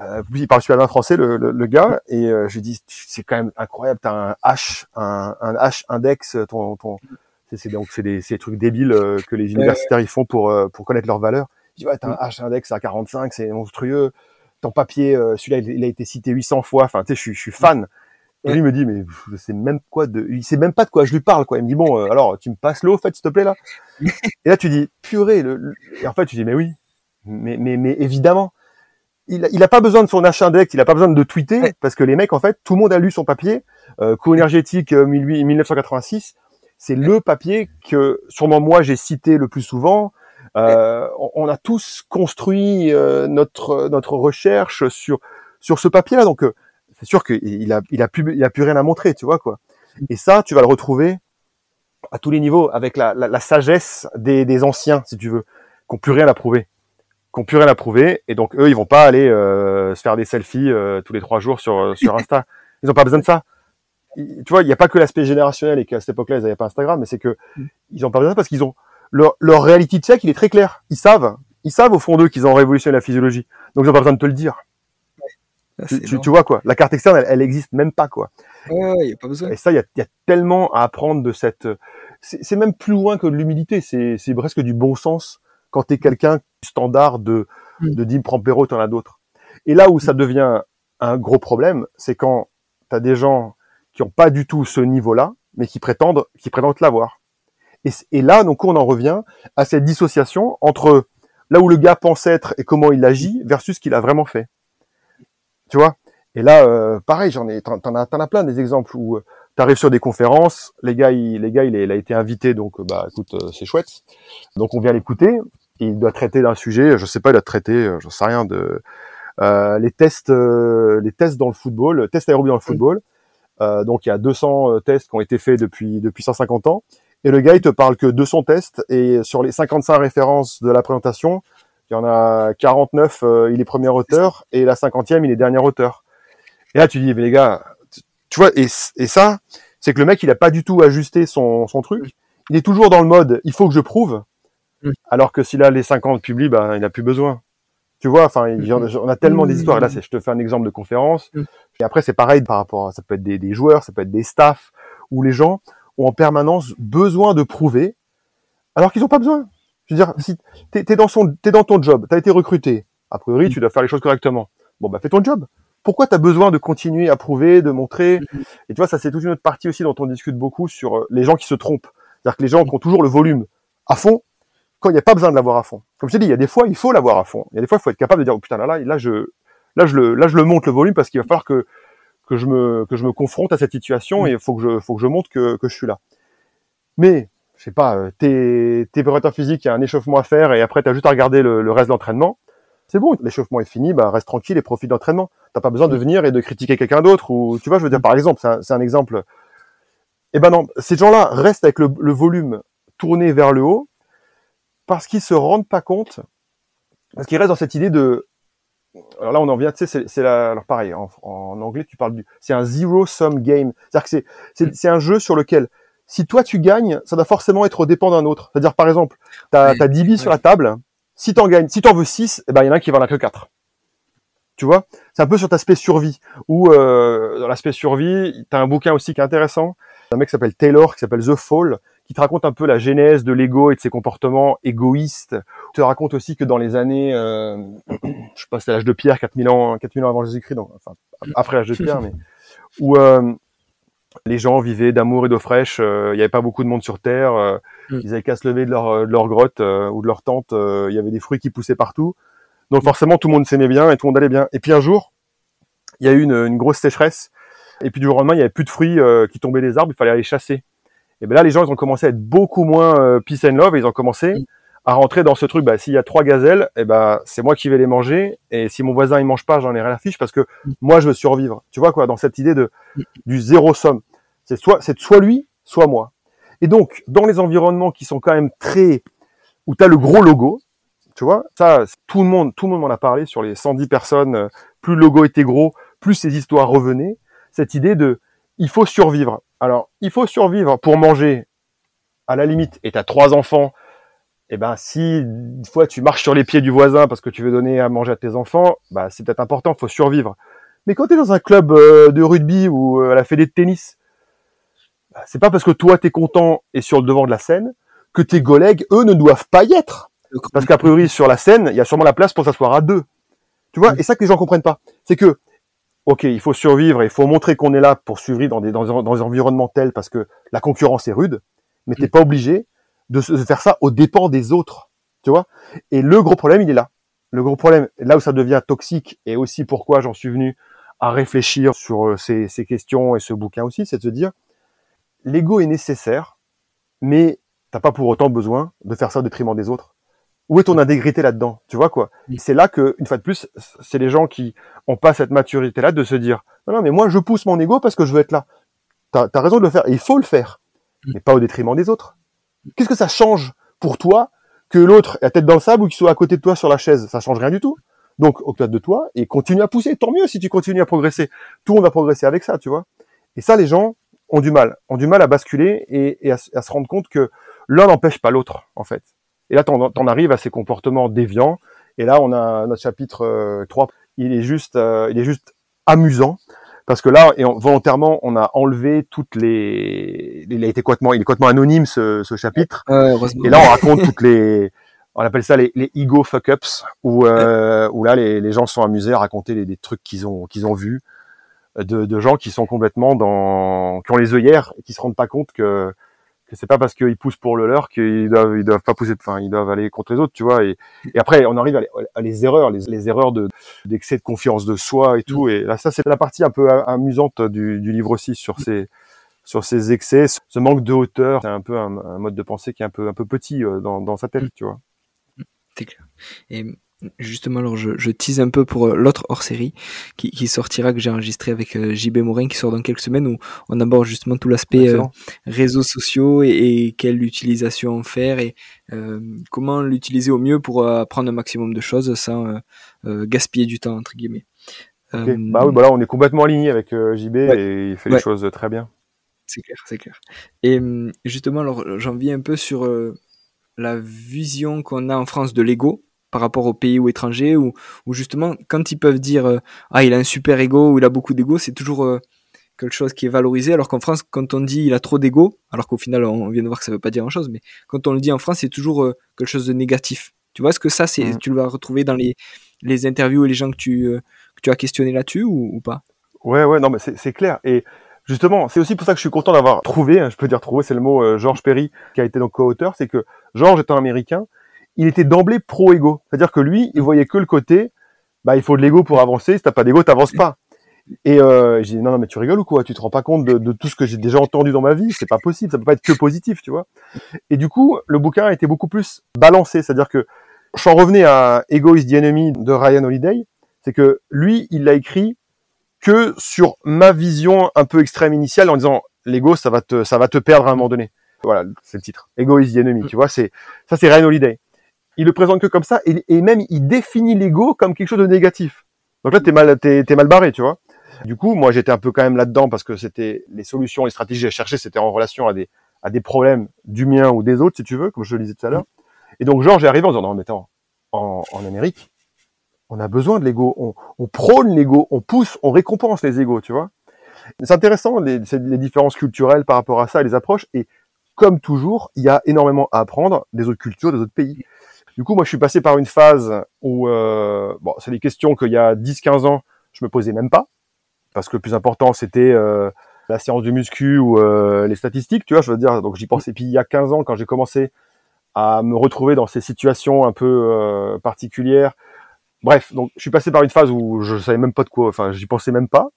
[SPEAKER 2] Euh, il parle super bien français, le, le, le gars, et je lui dis, c'est quand même incroyable. T'as un H, un, un H index, ton, ton, c'est donc c'est des, des trucs débiles que les universitaires ils font pour pour connaître leur valeur. Je dis ouais, t'as un H index à 45, c'est monstrueux. Ton papier, celui-là, il a été cité 800 fois. Enfin, tu sais, je suis, je suis fan. Et lui me dit mais je sais même quoi de, il sait même pas de quoi je lui parle quoi. Il me dit bon euh, alors tu me passes l'eau fait s'il te plaît là? et là tu dis purée le, et en fait tu dis mais oui mais mais mais évidemment il a, il a pas besoin de son achat index, il a pas besoin de tweeter parce que les mecs en fait tout le monde a lu son papier euh, coût énergétique euh, 1986 c'est le papier que sûrement moi j'ai cité le plus souvent. Euh, on, a tous construit euh, notre notre recherche sur sur ce papier là donc euh, c'est sûr qu'il a, il a plus, il a plus rien à montrer, tu vois quoi. Et ça, tu vas le retrouver à tous les niveaux avec la, la, la sagesse des, des, anciens, si tu veux, qui n'ont plus rien à prouver, qui n'ont plus rien à prouver, et donc eux, ils vont pas aller euh, se faire des selfies euh, tous les trois jours sur euh, sur Insta. Ils ont pas besoin de ça. tu vois, il n'y a pas que l'aspect générationnel et qu'à cette époque-là, ils n'avaient pas Instagram, mais c'est que ils ont pas besoin de ça parce qu'ils ont leur, leur reality check, il est très clair. Ils savent, ils savent au fond d'eux qu'ils ont révolutionné la physiologie, donc ils n'ont pas besoin de te le dire. Ah, tu, tu, tu, vois quoi La carte externe, elle, elle existe même pas quoi.
[SPEAKER 1] Ouais, y a pas besoin.
[SPEAKER 2] Et ça, il y a, y a, tellement à apprendre de cette. C'est même plus loin que de l'humilité. C'est presque du bon sens quand t'es quelqu'un standard de mm. de Dim Prampero, t'en as d'autres. Et là où ça mm. devient un gros problème, c'est quand t'as des gens qui ont pas du tout ce niveau-là, mais qui prétendent qui prétendent l'avoir. Et, et là, donc, on en revient à cette dissociation entre là où le gars pense être et comment il agit versus ce qu'il a vraiment fait tu vois. Et là, euh, pareil, j'en ai, t'en, as, t'en as plein des exemples où euh, tu arrives sur des conférences, les gars, il, les gars, il, il a été invité, donc euh, bah écoute, c'est chouette. Donc on vient l'écouter. Il doit traiter d'un sujet, je sais pas, il a traité, je sais rien de les tests, les tests dans le football, tests aérobie dans le football. donc il y a 200 tests qui ont été faits depuis depuis 150 ans. Et le gars, il te parle que de son test et sur les 55 références de la présentation, il y en a 49, euh, il est premier auteur, et la cinquantième, il est dernier auteur. Et là, tu dis, mais les gars, tu vois, et, et ça, c'est que le mec, il a pas du tout ajusté son, son truc. Il est toujours dans le mode, il faut que je prouve. Alors que s'il a les 50 publiés, ben, il a plus besoin. Tu vois, enfin, on a tellement des histoires. Là, je te fais un exemple de conférence. Et après, c'est pareil par rapport à, ça peut être des, des joueurs, ça peut être des staffs, où les gens ont en permanence besoin de prouver, alors qu'ils n'ont pas besoin. Je veux dire, si t'es es dans son, t'es dans ton job, t'as été recruté. A priori, tu dois faire les choses correctement. Bon, bah, fais ton job. Pourquoi t'as besoin de continuer à prouver, de montrer Et tu vois, ça c'est toute une autre partie aussi dont on discute beaucoup sur euh, les gens qui se trompent. C'est-à-dire que les gens qui ont toujours le volume à fond, quand il n'y a pas besoin de l'avoir à fond. Comme je t'ai dit, il y a des fois, il faut l'avoir à fond. Il y a des fois, il faut être capable de dire, oh, putain, là, là, là, je, là, je le, là, je le monte le volume parce qu'il va falloir que, que je me, que je me confronte à cette situation et il faut que je, faut que je montre que, que je suis là. Mais, je sais pas, euh, t'es, préparateur physique, il y a un échauffement à faire et après, t'as juste à regarder le, le reste de l'entraînement. C'est bon, l'échauffement est fini, bah, reste tranquille et profite d'entraînement. T'as pas besoin de venir et de critiquer quelqu'un d'autre ou, tu vois, je veux dire, par exemple, c'est un, exemple. Eh ben non, ces gens-là restent avec le, le volume tourné vers le haut parce qu'ils se rendent pas compte, parce qu'ils restent dans cette idée de, alors là on en vient, tu sais, c'est, la, alors pareil, en, en, anglais tu parles du, c'est un zero sum game, c'est-à-dire que c'est, c'est un jeu sur lequel si toi tu gagnes, ça doit forcément être au dépend d'un autre. C'est-à-dire par exemple, t'as,
[SPEAKER 1] Ouais,
[SPEAKER 2] t'as 10 billes
[SPEAKER 1] ouais.
[SPEAKER 2] sur la table, si t'en gagnes, si t'en veux 6, eh ben il y en a un qui va en a que 4. Tu vois? C'est un peu sur l'aspect survie. Ou euh, dans l'aspect survie, t'as un bouquin aussi qui est intéressant. Un mec qui s'appelle Taylor, qui s'appelle The Fall, qui te raconte un peu la genèse de l'ego et de ses comportements égoïstes. Il te raconte aussi que dans les années, euh, je sais pas, c'est l'âge de Pierre, 4000 ans, 4000 ans avant Jésus-Christ, donc enfin après l'âge de Pierre, mais où euh, les gens vivaient d'amour et d'eau fraîche. euh, Il n'y avait pas beaucoup de monde sur Terre. euh,
[SPEAKER 1] Mm.
[SPEAKER 2] Ils avaient qu'à se lever de leur, de leur grotte euh, ou de leur tente. euh, Il y avait des fruits qui poussaient partout. Donc forcément, tout le monde s'aimait bien et tout le monde allait bien. Et puis un jour, il y a eu une, une grosse sécheresse. Et puis du jour au lendemain, il y avait plus de fruits euh, qui tombaient des arbres. Il fallait aller chasser. Et ben là, les gens, ils ont commencé à être beaucoup moins euh, peace and love. Et ils ont commencé
[SPEAKER 1] Mm.
[SPEAKER 2] À rentrer dans ce truc. Bah, s'il y a trois gazelles, et ben c'est moi qui vais les manger. Et si mon voisin il mange pas, j'en ai rien à fiche parce que moi, je veux survivre. Tu vois quoi Dans cette idée de du zéro somme. C'est soit c'est soit lui, soit moi. Et donc, dans les environnements qui sont quand même très où tu as le gros logo, tu vois, ça tout le monde tout le monde m'en a parlé sur les 110 personnes, euh, plus le logo était gros, plus ces histoires revenaient, cette idée de il faut survivre. Alors, il faut survivre pour manger à la limite et tu as trois enfants eh ben si une fois tu marches sur les pieds du voisin parce que tu veux donner à manger à tes enfants, bah c'est peut-être important, faut survivre. Mais quand tu es dans un club euh, de rugby ou euh, à la fédé de tennis, bah, c'est pas parce que toi t'es content et sur le devant de la scène que tes collègues eux ne doivent pas y être. Parce qu'a priori sur la scène, il y a sûrement la place pour s'asseoir à deux. Tu vois,
[SPEAKER 1] Mm.
[SPEAKER 2] et ça que les gens comprennent pas, c'est que OK, il faut survivre et il faut montrer qu'on est là pour survivre dans des dans, dans des environnements tels parce que la concurrence est rude, mais t'es
[SPEAKER 1] Mm.
[SPEAKER 2] pas obligé de, se- de faire ça aux dépens des autres. Tu vois Et le gros problème, il est là. Le gros problème, là où ça devient toxique, et aussi pourquoi j'en suis venu à réfléchir sur euh, ces, ces questions et ce bouquin aussi, c'est de se dire, l'ego est nécessaire, mais t'as pas pour autant besoin de faire ça au détriment des autres. Où est ton intégrité là-dedans Tu vois quoi? C'est là que, une fois de plus, c'est les gens qui ont pas cette maturité-là de se dire, non, non, mais moi je pousse mon ego parce que je veux être là. T'as as raison de le faire, et il faut le faire, mais pas au détriment des autres. Qu'est-ce que ça change pour toi que l'autre ait la tête dans le sable ou qu'il soit à côté de toi sur la chaise? Ça change rien du tout. Donc, occupe de toi et continue à pousser. Tant mieux si tu continues à progresser. Tout monde va progresser avec ça, tu vois. Et ça, les gens ont du mal, ont du mal à basculer et, à, se rendre compte que l'un n'empêche pas l'autre, en fait. Et là, t'en en arrives à ces comportements déviants. Et là, on a notre chapitre euh, 3. Il est juste, euh, il est juste amusant parce que là, et on- volontairement, on a enlevé toutes les, il a été complètement, il est complètement anonyme ce, ce chapitre. Et là, on raconte toutes les, on appelle ça les, les ego fuck ups, où, euh, où là, les, les gens se sont amusés à raconter les, des trucs qu'ils ont, qu'ils ont vus, de, de gens qui sont complètement dans, qui ont les œillères et qui se rendent pas compte que, que c'est pas parce qu'ils poussent pour le leur qu'ils doivent, ils doivent pas pousser, enfin, ils doivent aller contre les autres, tu vois. Et, et après, on arrive à les, à les erreurs, les, les erreurs de, d'excès de confiance de soi et tout. Et là, ça, c'est la partie un peu amusante du, du livre aussi sur ces, sur ces excès, ce manque de hauteur. C'est un peu un, un, mode de pensée qui est un peu, un peu petit euh, dans, dans sa tête, tu vois.
[SPEAKER 1] C'est clair. Et justement, alors je, je tease un peu pour euh, l'autre hors série qui, qui, sortira, que j'ai enregistré avec euh, JB Morin, qui sort dans quelques semaines, où on aborde justement tout l'aspect euh, réseaux sociaux et, et, quelle utilisation en faire et euh, comment l'utiliser au mieux pour apprendre un maximum de choses sans gaspiller du temps, entre guillemets.
[SPEAKER 2] Okay. bah oui, bah là, on est complètement aligné avec JB ouais. et il fait ouais. les choses très bien.
[SPEAKER 1] C'est clair, c'est clair. Et justement, alors j'en viens un peu sur la vision qu'on a en France de l'ego par rapport au pays ou étranger, où, où, justement, quand ils peuvent dire euh, ah il a un super ego ou il a beaucoup d'ego, c'est toujours euh, quelque chose qui est valorisé, alors qu'en France, quand on dit il a trop d'ego, alors qu'au final on vient de voir que ça veut pas dire grand chose, mais quand on le dit en France, c'est toujours euh, quelque chose de négatif. Tu vois, est-ce que ça, c'est, mmh. tu le vas retrouver dans les, les interviews et les gens que tu, que tu as questionné là-dessus ou, ou, pas?
[SPEAKER 2] Ouais, ouais, non, mais c'est clair. Et justement, c'est aussi pour ça que je suis content d'avoir trouvé, hein, je peux dire trouvé, c'est le mot euh, Georges Perry qui a été donc co-auteur, c'est que Georges est un Américain il était d'emblée pro-ego. C'est-à-dire que lui, il voyait que le côté, bah, il faut de l'ego pour avancer. Si t'as pas d'ego, t'avances pas. Et euh, j'ai dit non, non, mais tu rigoles ou quoi? Tu te rends pas compte de, de tout ce que j'ai déjà entendu dans ma vie? C'est pas possible. Ça peut pas être que positif, tu vois? Et du coup, le bouquin était beaucoup plus balancé. C'est-à-dire que j'en revenais à Ego is the Enemy de Ryan Holiday. C'est que lui, il l'a écrit que sur ma vision un peu extrême initiale en disant l'ego, ça va te, ça va te perdre à un moment donné. Voilà, c'est le titre. Ego is the Enemy. Tu vois, c'est ça, c'est Ryan Holiday il le présente que comme ça, et, et même il définit l'ego comme quelque chose de négatif. Donc là, t'es mal, t'es, mal barré, tu vois. Du coup, moi, j'étais un peu quand même là-dedans parce que c'était les solutions, les stratégies à chercher, c'était en relation à des à des problèmes du mien ou des autres, si tu veux, comme je le disais tout à l'heure. Et donc, Georges est arrivé en disant non, mais attends, en, Amérique, on a besoin de l'ego, on, on prône l'ego, on pousse, on récompense les égos, tu vois. C'est intéressant les, les différences culturelles par rapport à ça, les approches. Et comme toujours, il y a énormément à apprendre des autres cultures, des autres pays. Du coup, moi, je suis passé par une phase où, euh, bon, c'est des questions qu'il y a 10-15 ans, je me posais même pas, parce que le plus important, c'était euh, la séance de muscu ou euh, les statistiques, tu vois, je veux dire. Donc, j'y pensais. Puis, il y a 15 ans, quand j'ai commencé à me retrouver dans ces situations un peu particulières, bref, donc, je suis passé par une phase où je savais même pas de quoi, enfin, j'y pensais même pas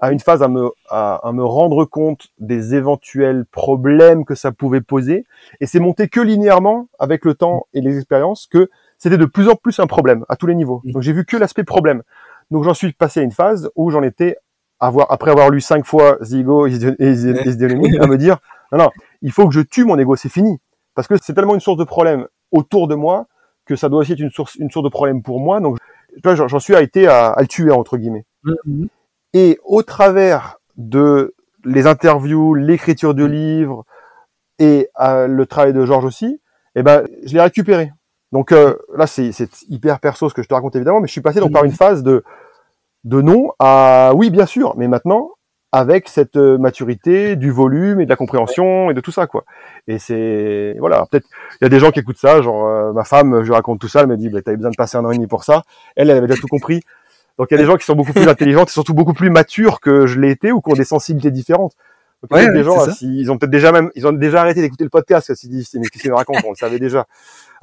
[SPEAKER 2] à une phase à me, à, me rendre compte des éventuels problèmes que ça pouvait poser. Et c'est monté que linéairement avec le temps et les expériences que c'était de plus en plus un problème à tous les niveaux. Donc j'ai vu que l'aspect problème. Donc j'en suis passé à une phase où j'en étais avoir, après avoir lu cinq fois Zigo et à me dire non non il faut que je tue mon ego c'est fini parce que c'est tellement une source de problème autour de moi que ça doit aussi être une source une source de problème pour moi donc j'en suis été à, à, le tuer entre guillemets mm-hmm. Et au travers de les interviews, l'écriture de livres et euh, le travail de Georges aussi, eh ben, je l'ai récupéré. Donc euh, là, c'est hyper perso ce que je te raconte évidemment, mais je suis passé donc par une phase de de non à oui, bien sûr, mais maintenant avec cette euh, maturité du volume et de la compréhension et de tout ça quoi. Et c'est voilà, peut-être il y a des gens qui écoutent ça, genre ma femme, je raconte tout ça, elle me dit bah, t'avais besoin de passer un an et demi pour ça. Elle, elle avait déjà tout compris. Donc il y a des gens qui sont beaucoup plus intelligents, et surtout beaucoup plus matures que je l'ai été ou qui ont des sensibilités différentes. Donc a des gens, ils ont peut-être déjà même, ils ont déjà arrêté d'écouter le podcast, s'ils disent, qu'est-ce qu'ils racontent, on le savait déjà.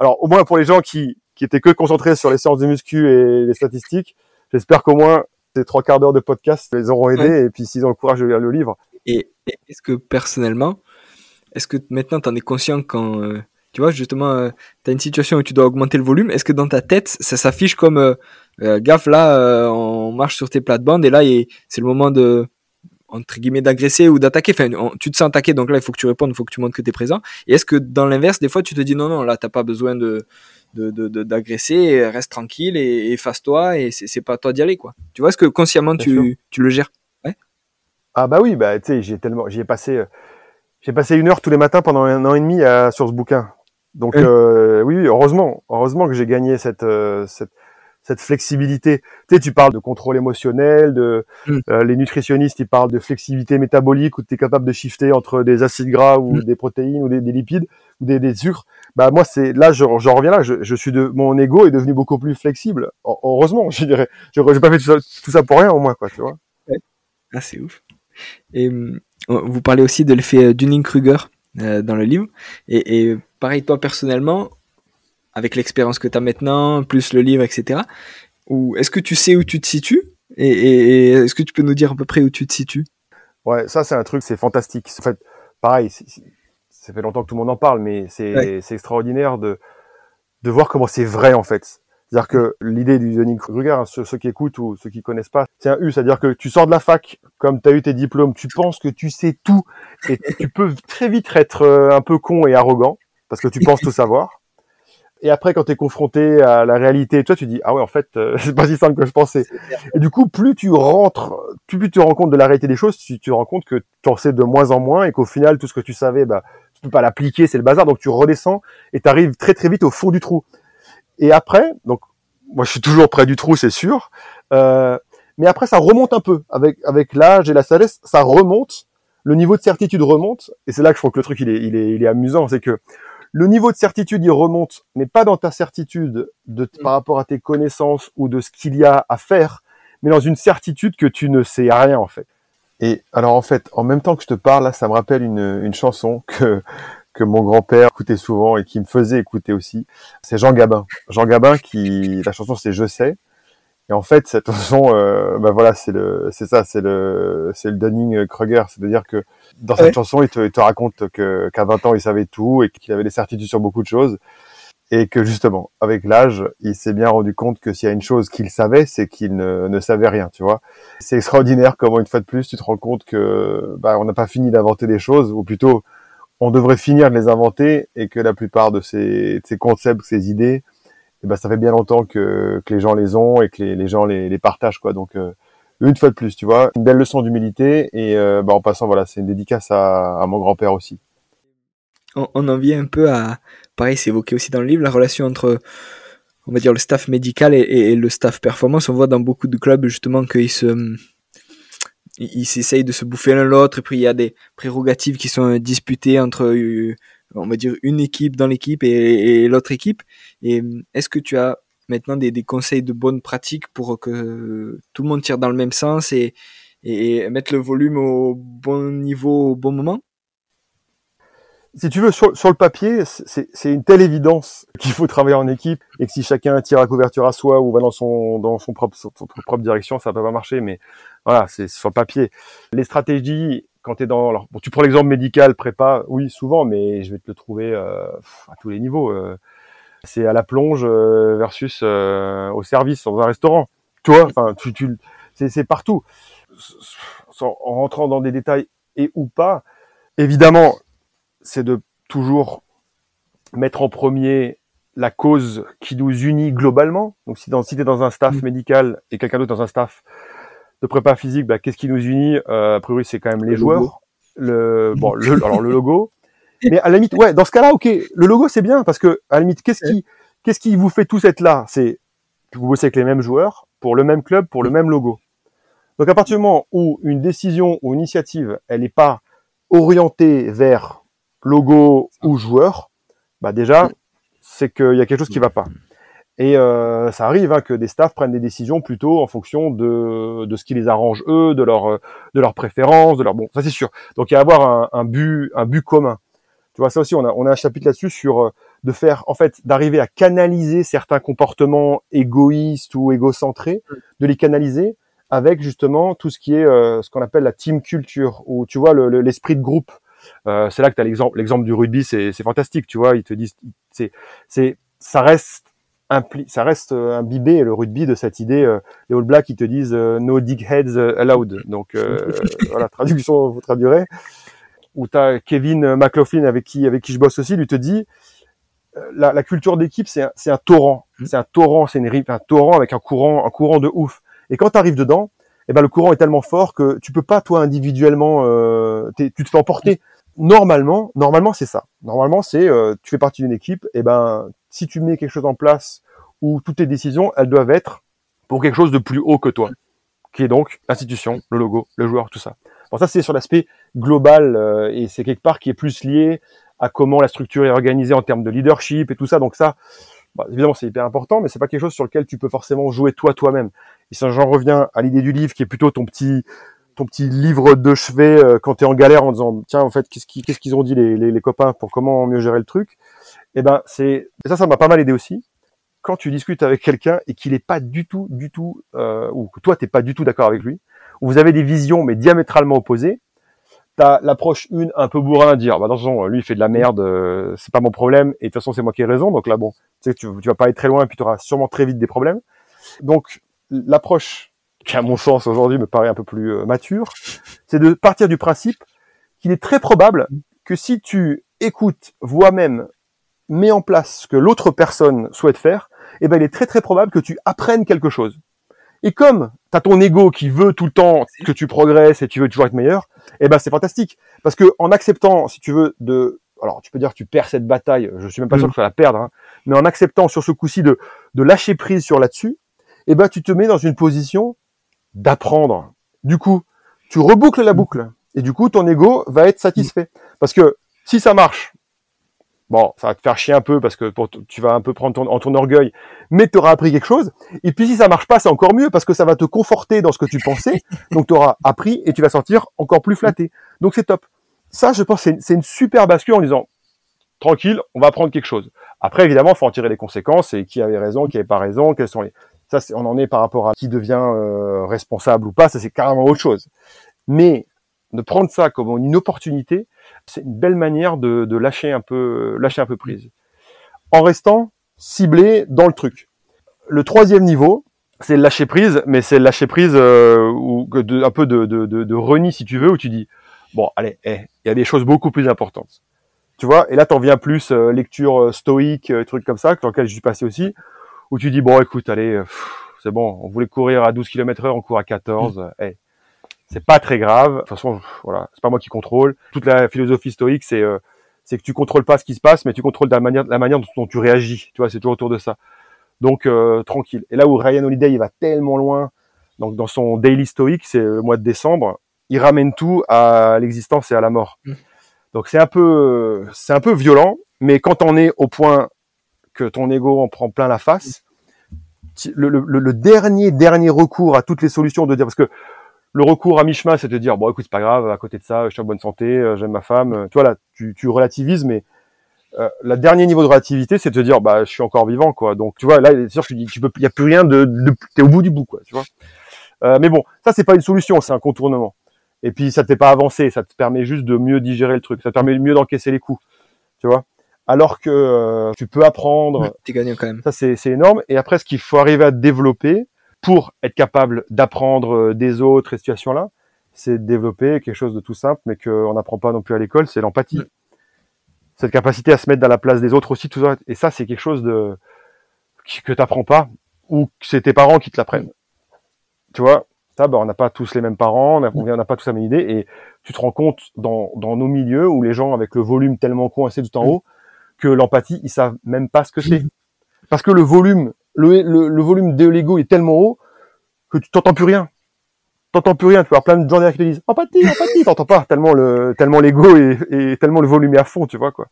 [SPEAKER 2] Alors au moins pour les gens qui, qui étaient que concentrés sur les séances de muscu et les statistiques, j'espère qu'au moins ces trois quarts d'heure de podcast les auront aidés et puis s'ils ont le courage de lire le livre.
[SPEAKER 1] Et, est-ce que personnellement, est-ce que maintenant tu en es conscient quand euh, tu vois, justement, euh, tu as une situation où tu dois augmenter le volume. Est-ce que dans ta tête, ça s'affiche comme euh, euh, gaffe, là, on marche sur tes plates-bandes et là, c'est le moment de entre guillemets d'agresser ou d'attaquer? Enfin, tu te sens attaqué, donc là, il faut que tu répondes, il faut que tu montres que tu es présent. Et est-ce que dans l'inverse, des fois, tu te dis non, non, là, t'as pas besoin de d'agresser, reste tranquille et efface-toi et c'est pas à toi d'y aller, quoi. Tu vois, est-ce que consciemment, tu, tu, le gères? Ouais
[SPEAKER 2] Ah bah oui, bah tu sais, j'ai tellement, j'y ai passé, j'ai passé une heure tous les matins pendant un an et demi à, sur ce bouquin. Donc euh, oui, heureusement, heureusement que j'ai gagné cette, euh, cette cette flexibilité. Tu sais, tu parles de contrôle émotionnel, de mm. euh, les nutritionnistes, ils parlent de flexibilité métabolique où tu es capable de shifter entre des acides gras ou mm. des protéines ou des, des, lipides ou des, des sucres. Bah moi c'est là j'en reviens là, je, je, suis de mon ego est devenu beaucoup plus flexible. Heureusement, je dirais. Je j'ai pas fait tout ça, tout ça, pour rien au moins quoi, tu vois.
[SPEAKER 1] Ah c'est ouf. Et hum, vous parlez aussi de l'effet Dunning-Kruger euh, dans le livre et, et pareil, toi personnellement, avec l'expérience que tu as maintenant, plus le livre, etc. Ou est-ce que tu sais où tu te situes et, est-ce que tu peux nous dire à peu près où tu te situes?
[SPEAKER 2] Ouais, ça c'est un truc, c'est fantastique. En fait, pareil, ça fait longtemps que tout le monde en parle, mais c'est extraordinaire de de voir comment c'est vrai en fait. C'est-à-dire que l'idée du Dunning Kruger, hein, ceux, qui écoutent ou ceux qui connaissent pas, c'est un U, c'est-à-dire que tu sors de la fac, comme tu as eu tes diplômes, tu penses que tu sais tout et tu peux très vite être euh, un peu con et arrogant parce que tu penses tout savoir. Et après, quand tu es confronté à la réalité, toi, tu dis ah ouais, en fait, euh, c'est pas si simple que je pensais. Et du coup, plus tu rentres, plus tu te rends compte de la réalité des choses, tu te rends compte que tu en sais de moins en moins et qu'au final, tout ce que tu savais, bah, tu peux pas l'appliquer, c'est le bazar. Donc tu redescends et tu arrives très très vite au fond du trou. Et après, donc moi, je suis toujours près du trou, c'est sûr. Euh, mais après, ça remonte un peu avec avec l'âge et la sagesse, ça remonte. Le niveau de certitude remonte, et c'est là que je trouve que le truc il est il est, il est amusant, c'est que le niveau de certitude, il remonte, mais pas dans ta certitude de, mm. par rapport à tes connaissances ou de ce qu'il y a à faire, mais dans une certitude que tu ne sais rien en fait. Et alors en fait, en même temps que je te parle, là, ça me rappelle une, une chanson que que mon grand-père écoutait souvent et qui me faisait écouter aussi. C'est Jean Gabin. Jean Gabin qui, la chanson c'est Je sais. Et en fait, cette chanson, euh, bah voilà, c'est le, c'est ça, c'est le, c'est le Dunning-Kruger. C'est-à-dire que dans cette chanson, il te, il te raconte que, qu'à 20 ans, il savait tout et qu'il avait des certitudes sur beaucoup de choses. Et que justement, avec l'âge, il s'est bien rendu compte que s'il y a une chose qu'il savait, c'est qu'il ne, ne savait rien, tu vois. C'est extraordinaire comment une fois de plus, tu te rends compte que, bah, on n'a pas fini d'inventer des choses, ou plutôt, on devrait finir de les inventer et que la plupart de ces, concepts, ces idées, eh ben, ça fait bien longtemps que, les gens les ont et que les, gens les, partagent, quoi. Donc, euh, une fois de plus, tu vois, une belle leçon d'humilité et euh, bah, en passant, voilà, c'est une dédicace à, mon grand-père aussi.
[SPEAKER 1] On, en vient un peu à, pareil, c'est évoqué aussi dans le livre, la relation entre, on va dire, le staff médical et, et, et le staff performance. On voit dans beaucoup de clubs justement qu'ils se ils s'essayent de se bouffer l'un l'autre et puis il y a des prérogatives qui sont disputées entre euh, on va dire une équipe dans l'équipe et, l'autre équipe et est-ce que tu as maintenant des, conseils de bonnes pratiques pour que tout le monde tire dans le même sens et, et mettre le volume au bon niveau au bon moment?
[SPEAKER 2] Si tu veux, sur, le papier, c'est une telle évidence qu'il faut travailler en équipe et que si chacun tire la couverture à soi ou va dans son dans son propre son propre direction, ça va pas marcher. Mais voilà, c'est sur le papier. Les stratégies, quand tu es dans, alors, bon, tu prends l'exemple médical, prépa, oui, souvent, mais je vais te le trouver euh, à tous les niveaux. Euh, c'est à la plonge euh, versus euh, au service dans un restaurant. Tu vois, enfin, tu, tu c'est partout. En rentrant dans des détails et ou pas, évidemment, c'est de toujours mettre en premier la cause qui nous unit globalement. Donc si, dans, si tu es dans un staff mmh. médical et quelqu'un d'autre dans un staff de prépa physique, bah, qu'est-ce qui nous unit euh, A priori, c'est quand même les le joueurs. Le, bon, le, alors le logo. Mais à la limite, ouais, dans ce cas-là, ok, le logo c'est bien parce que à la limite, qu'est-ce qui, qu'est-ce qui vous fait tous être là? C'est que vous bossez avec les mêmes joueurs pour le même club, pour le même logo. Donc à partir du moment où une décision ou une initiative, elle n'est pas orientée vers logo ou joueur, bah déjà, c'est qu'il y a quelque chose qui va pas. Et euh, ça arrive hein, que des staffs prennent des décisions plutôt en fonction de, de ce qui les arrange eux, de leur de leurs préférences, de leur bon, ça c'est sûr. Donc il y a à avoir un, un, but un but commun. Tu vois ça aussi, on a on a un chapitre là-dessus sur euh, de faire en fait d'arriver à canaliser certains comportements égoïstes ou égocentrés, de les canaliser avec justement tout ce qui est euh, ce qu'on appelle la team culture, ou tu vois l'esprit le, de groupe. Euh, c'est là que tu as l'exemple l'exemple du rugby, c'est fantastique, tu vois, ils te disent c'est c'est ça reste ça reste euh, imbibé le rugby de cette idée euh, les All Blacks ils te disent euh, no dig heads allowed. Donc euh, voilà traduction vous traduirez. Ou tu as Kevin McLaughlin avec qui avec qui je bosse aussi lui te dit la, la culture d'équipe c'est un, c'est un torrent. Mmh. c'est un torrent c'est une rive un torrent avec un courant un courant de ouf. Et quand tu arrives dedans eh ben le courant est tellement fort que tu peux pas toi individuellement tu te fais emporter. Normalement, normalement c'est ça. Normalement c'est euh, tu fais partie d'une équipe, et ben si tu mets quelque chose en place où toutes tes décisions elles doivent être pour quelque chose de plus haut que toi, qui est donc l'institution, le logo, le joueur, tout ça. Bon ça c'est sur l'aspect global euh, et c'est quelque part qui est plus lié à comment la structure est organisée en termes de leadership et tout ça. Donc ça, bah, évidemment c'est hyper important, mais c'est pas quelque chose sur lequel tu peux forcément jouer toi toi-même. Et ça j'en reviens à l'idée du livre qui est plutôt ton petit ton petit livre de chevet euh, quand tu es en galère en disant tiens en fait qu'est-ce qu'ils ont dit les, les, les, copains pour comment mieux gérer le truc? Et eh ben c'est ça ça m'a pas mal aidé aussi. Quand tu discutes avec quelqu'un et qu'il est pas du tout du tout euh, ou que toi t'es pas du tout d'accord avec lui ou vous avez des visions mais diamétralement opposées t'as l'approche une un peu bourrin dire bah attention lui il fait de la merde euh, c'est pas mon problème et de toute façon c'est moi qui ai raison donc là bon tu sais tu, tu vas pas aller très loin et puis tu auras sûrement très vite des problèmes. Donc l'approche qui à mon sens aujourd'hui me paraît un peu plus euh, mature, c'est de partir du principe qu'il est très probable que si tu écoutes, vois même, mets en place ce que l'autre personne souhaite faire, eh ben il est très très probable que tu apprennes quelque chose. Et comme tu as ton ego qui veut tout le temps que tu progresses et tu veux toujours être meilleur, eh ben c'est fantastique parce que en acceptant, si tu veux, de alors tu peux dire que tu perds cette bataille, je suis même pas sûr mm. que tu vas la perdre, hein, mais en acceptant sur ce coup-ci de, de lâcher prise sur là-dessus, eh ben tu te mets dans une position d'apprendre. Du coup, tu reboucles la boucle et du coup, ton ego va être satisfait. Parce que si ça marche, bon, ça va te faire chier un peu parce que tu vas un peu prendre en ton orgueil, mais tu auras appris quelque chose. Et puis si ça marche pas, c'est encore mieux parce que ça va te conforter dans ce que tu pensais. Donc tu auras appris et tu vas sortir encore plus flatté. Donc c'est top. Ça, je pense, c'est une super bascule en disant, tranquille, on va apprendre quelque chose. Après, évidemment, faut en tirer les conséquences et qui avait raison, qui avait pas raison, quels sont les. Ça, on en est par rapport à qui devient euh, responsable ou pas. Ça, c'est carrément autre chose. Mais de prendre ça comme une opportunité, c'est une belle manière de, lâcher un peu, lâcher un peu prise, en restant ciblé dans le truc. Le troisième niveau, c'est le lâcher prise, mais c'est le lâcher prise euh, ou un peu de, de, si tu veux, où tu dis bon, allez, eh, il y a des choses beaucoup plus importantes. Tu vois, et là t'en viens plus euh, lecture stoïque, trucs comme ça, dans lequel je suis passé aussi, où tu dis bon, écoute, allez, c'est bon, on voulait courir à 12 km heure, on court à 14, mm. eh, c'est pas très grave. De toute façon, voilà, c'est pas moi qui contrôle. Toute la philosophie stoïque, c'est c'est que tu contrôles pas ce qui se passe, mais tu contrôles la manière, la manière dont tu réagis. Tu vois, c'est toujours autour de ça. Donc tranquille. Et là où Ryan Holiday il va tellement loin, donc dans son daily stoïque, c'est le mois de décembre, il ramène tout à l'existence et à la mort. Mm. Donc c'est un peu, c'est un peu violent, mais quand on est au point que ton ego en prend plein la face, le, le, le, dernier dernier recours à toutes les solutions de dire parce que le recours à mi-chemin, c'est de dire bon écoute c'est pas grave, à côté de ça, je suis en bonne santé, euh, j'aime ma femme, euh, tu vois là, tu, tu relativises, mais euh, le dernier niveau de relativité, c'est de te dire bah je suis encore vivant quoi. Donc tu vois là, c'est sûr que tu peux, il y a plus rien de, de t'es au bout du bout quoi, tu vois. Euh, mais bon, ça c'est pas une solution, c'est un contournement. Et puis ça te fait pas avancer, ça te permet juste de mieux digérer le truc, ça te permet mieux d'encaisser les coups, tu vois. Alors que euh, tu peux apprendre.
[SPEAKER 1] T'es gagnant quand même.
[SPEAKER 2] Ça c'est énorme. Et après, ce qu'il faut arriver à développer pour être capable d'apprendre euh, des autres et situations là, c'est de développer quelque chose de tout simple, mais qu'on n'apprend pas non plus à l'école, c'est l'empathie. Cette capacité à se mettre dans la place des autres aussi, tout ça. Et ça, c'est quelque chose de que t'apprends pas, ou que c'est tes parents qui te l'apprennent. Tu vois, ça, bah, on n'a pas tous les mêmes parents, on n'a pas tous la même idée, et tu te rends compte dans, dans nos milieux où les gens avec le volume tellement coincé tout en haut que l'empathie, ils savent même pas ce que c'est. Parce que le volume, le, le, volume de l'ego est tellement haut que tu t'entends plus rien. T'entends plus rien. Tu vois plein de gens derrière qui te disent empathie, empathie, t'entends pas tellement le tellement l'ego et, et tellement le volume est à fond, tu vois quoi.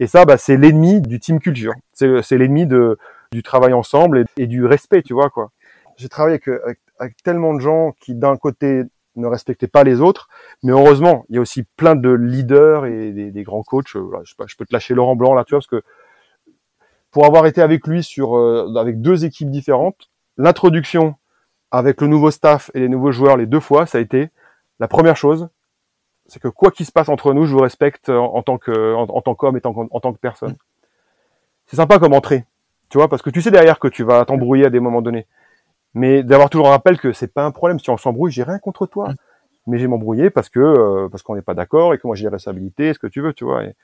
[SPEAKER 2] Et ça, bah, c'est l'ennemi du team culture. C'est, c'est l'ennemi de du travail ensemble et, et, du respect, tu vois quoi. J'ai travaillé avec, avec avec tellement de gens qui d'un côté ne respectaient pas les autres, mais heureusement, il y a aussi plein de leaders et des, des grands coachs. Euh, je, sais pas, je peux te lâcher Laurent Blanc là, tu vois, parce que pour avoir été avec lui sur euh, avec deux équipes différentes, l'introduction avec le nouveau staff et les nouveaux joueurs les deux fois, ça a été la première chose, c'est que quoi qu'il se passe entre nous, je vous respecte en, tant que en, tant qu'homme et en, en tant que personne. C'est sympa comme entrée, tu vois, parce que tu sais derrière que tu vas t'embrouiller à des moments donnés mais d'avoir toujours un rappel que c'est pas un problème si on s'embrouille, j'ai rien contre toi, mm. mais j'ai m'embrouillé parce que euh, parce qu'on n'est pas d'accord et que moi j'ai la responsabilité, ce que tu veux, tu vois. Et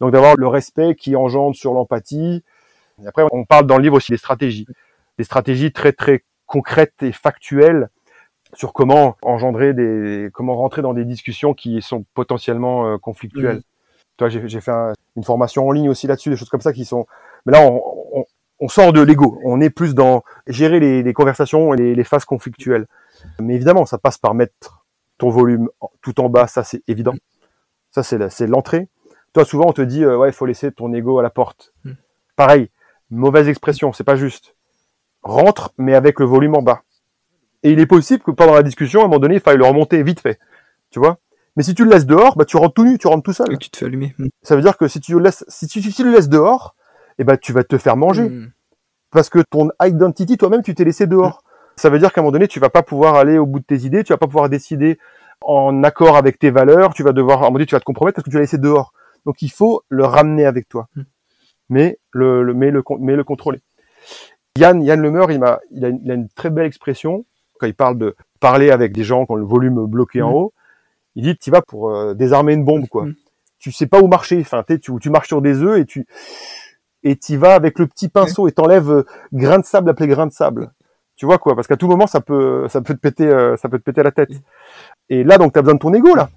[SPEAKER 2] donc d'avoir le respect qui engendre sur l'empathie. Après, on parle dans le livre aussi des stratégies, des stratégies très très concrètes et factuelles sur comment engendrer des, comment rentrer dans des discussions qui sont potentiellement euh, conflictuelles. Mm. Toi, j'ai fait une formation en ligne aussi là-dessus, des choses comme ça qui sont. Mais là, on, on, on sort de l'ego. On est plus dans gérer les, conversations et les, phases conflictuelles. Mais évidemment, ça passe par mettre ton volume tout en bas, ça c'est évident. Ça c'est l'entrée. Toi, souvent, on te dit, euh, ouais, il faut laisser ton ego à la porte. Hmm. Pareil, mauvaise expression, c'est pas juste. Rentre, mais avec le volume en bas. Et il est possible que pendant la discussion, à un moment donné, il faille le remonter vite fait. Tu vois? Mais si tu le laisses dehors, bah, tu rentres tout nu, tu rentres tout seul.
[SPEAKER 1] Et tu te fais allumer. Hmm.
[SPEAKER 2] Ça veut dire que si tu le laisses, si tu, si tu le laisses dehors, eh ben tu vas te faire manger. Hmm. Parce que ton identity, toi-même, tu t'es laissé dehors. Ça veut dire qu'à un moment donné, tu vas pas pouvoir aller au bout de tes idées, tu vas pas pouvoir décider en accord avec tes valeurs, tu vas devoir, à un moment donné, tu vas te compromettre parce que tu l'as laissé dehors. Donc il faut le ramener avec toi. Hmm. Mais le, le, mais le, mais le contrôler. Yann, Yann Lemeur, il a, une, très belle expression quand il parle de parler avec des gens qui ont le volume bloqué en hmm. haut. Il dit, tu vas pour euh, désarmer une bombe, quoi. Tu sais pas où marcher. Enfin, tu, tu marches sur des œufs et tu, et tu vas avec le petit pinceau et t'enlèves euh, grain de sable après grain de sable. Tu vois quoi? Parce qu'à tout moment ça peut ça peut te péter euh, ça peut te péter la tête. Et là donc tu as besoin de ton ego là.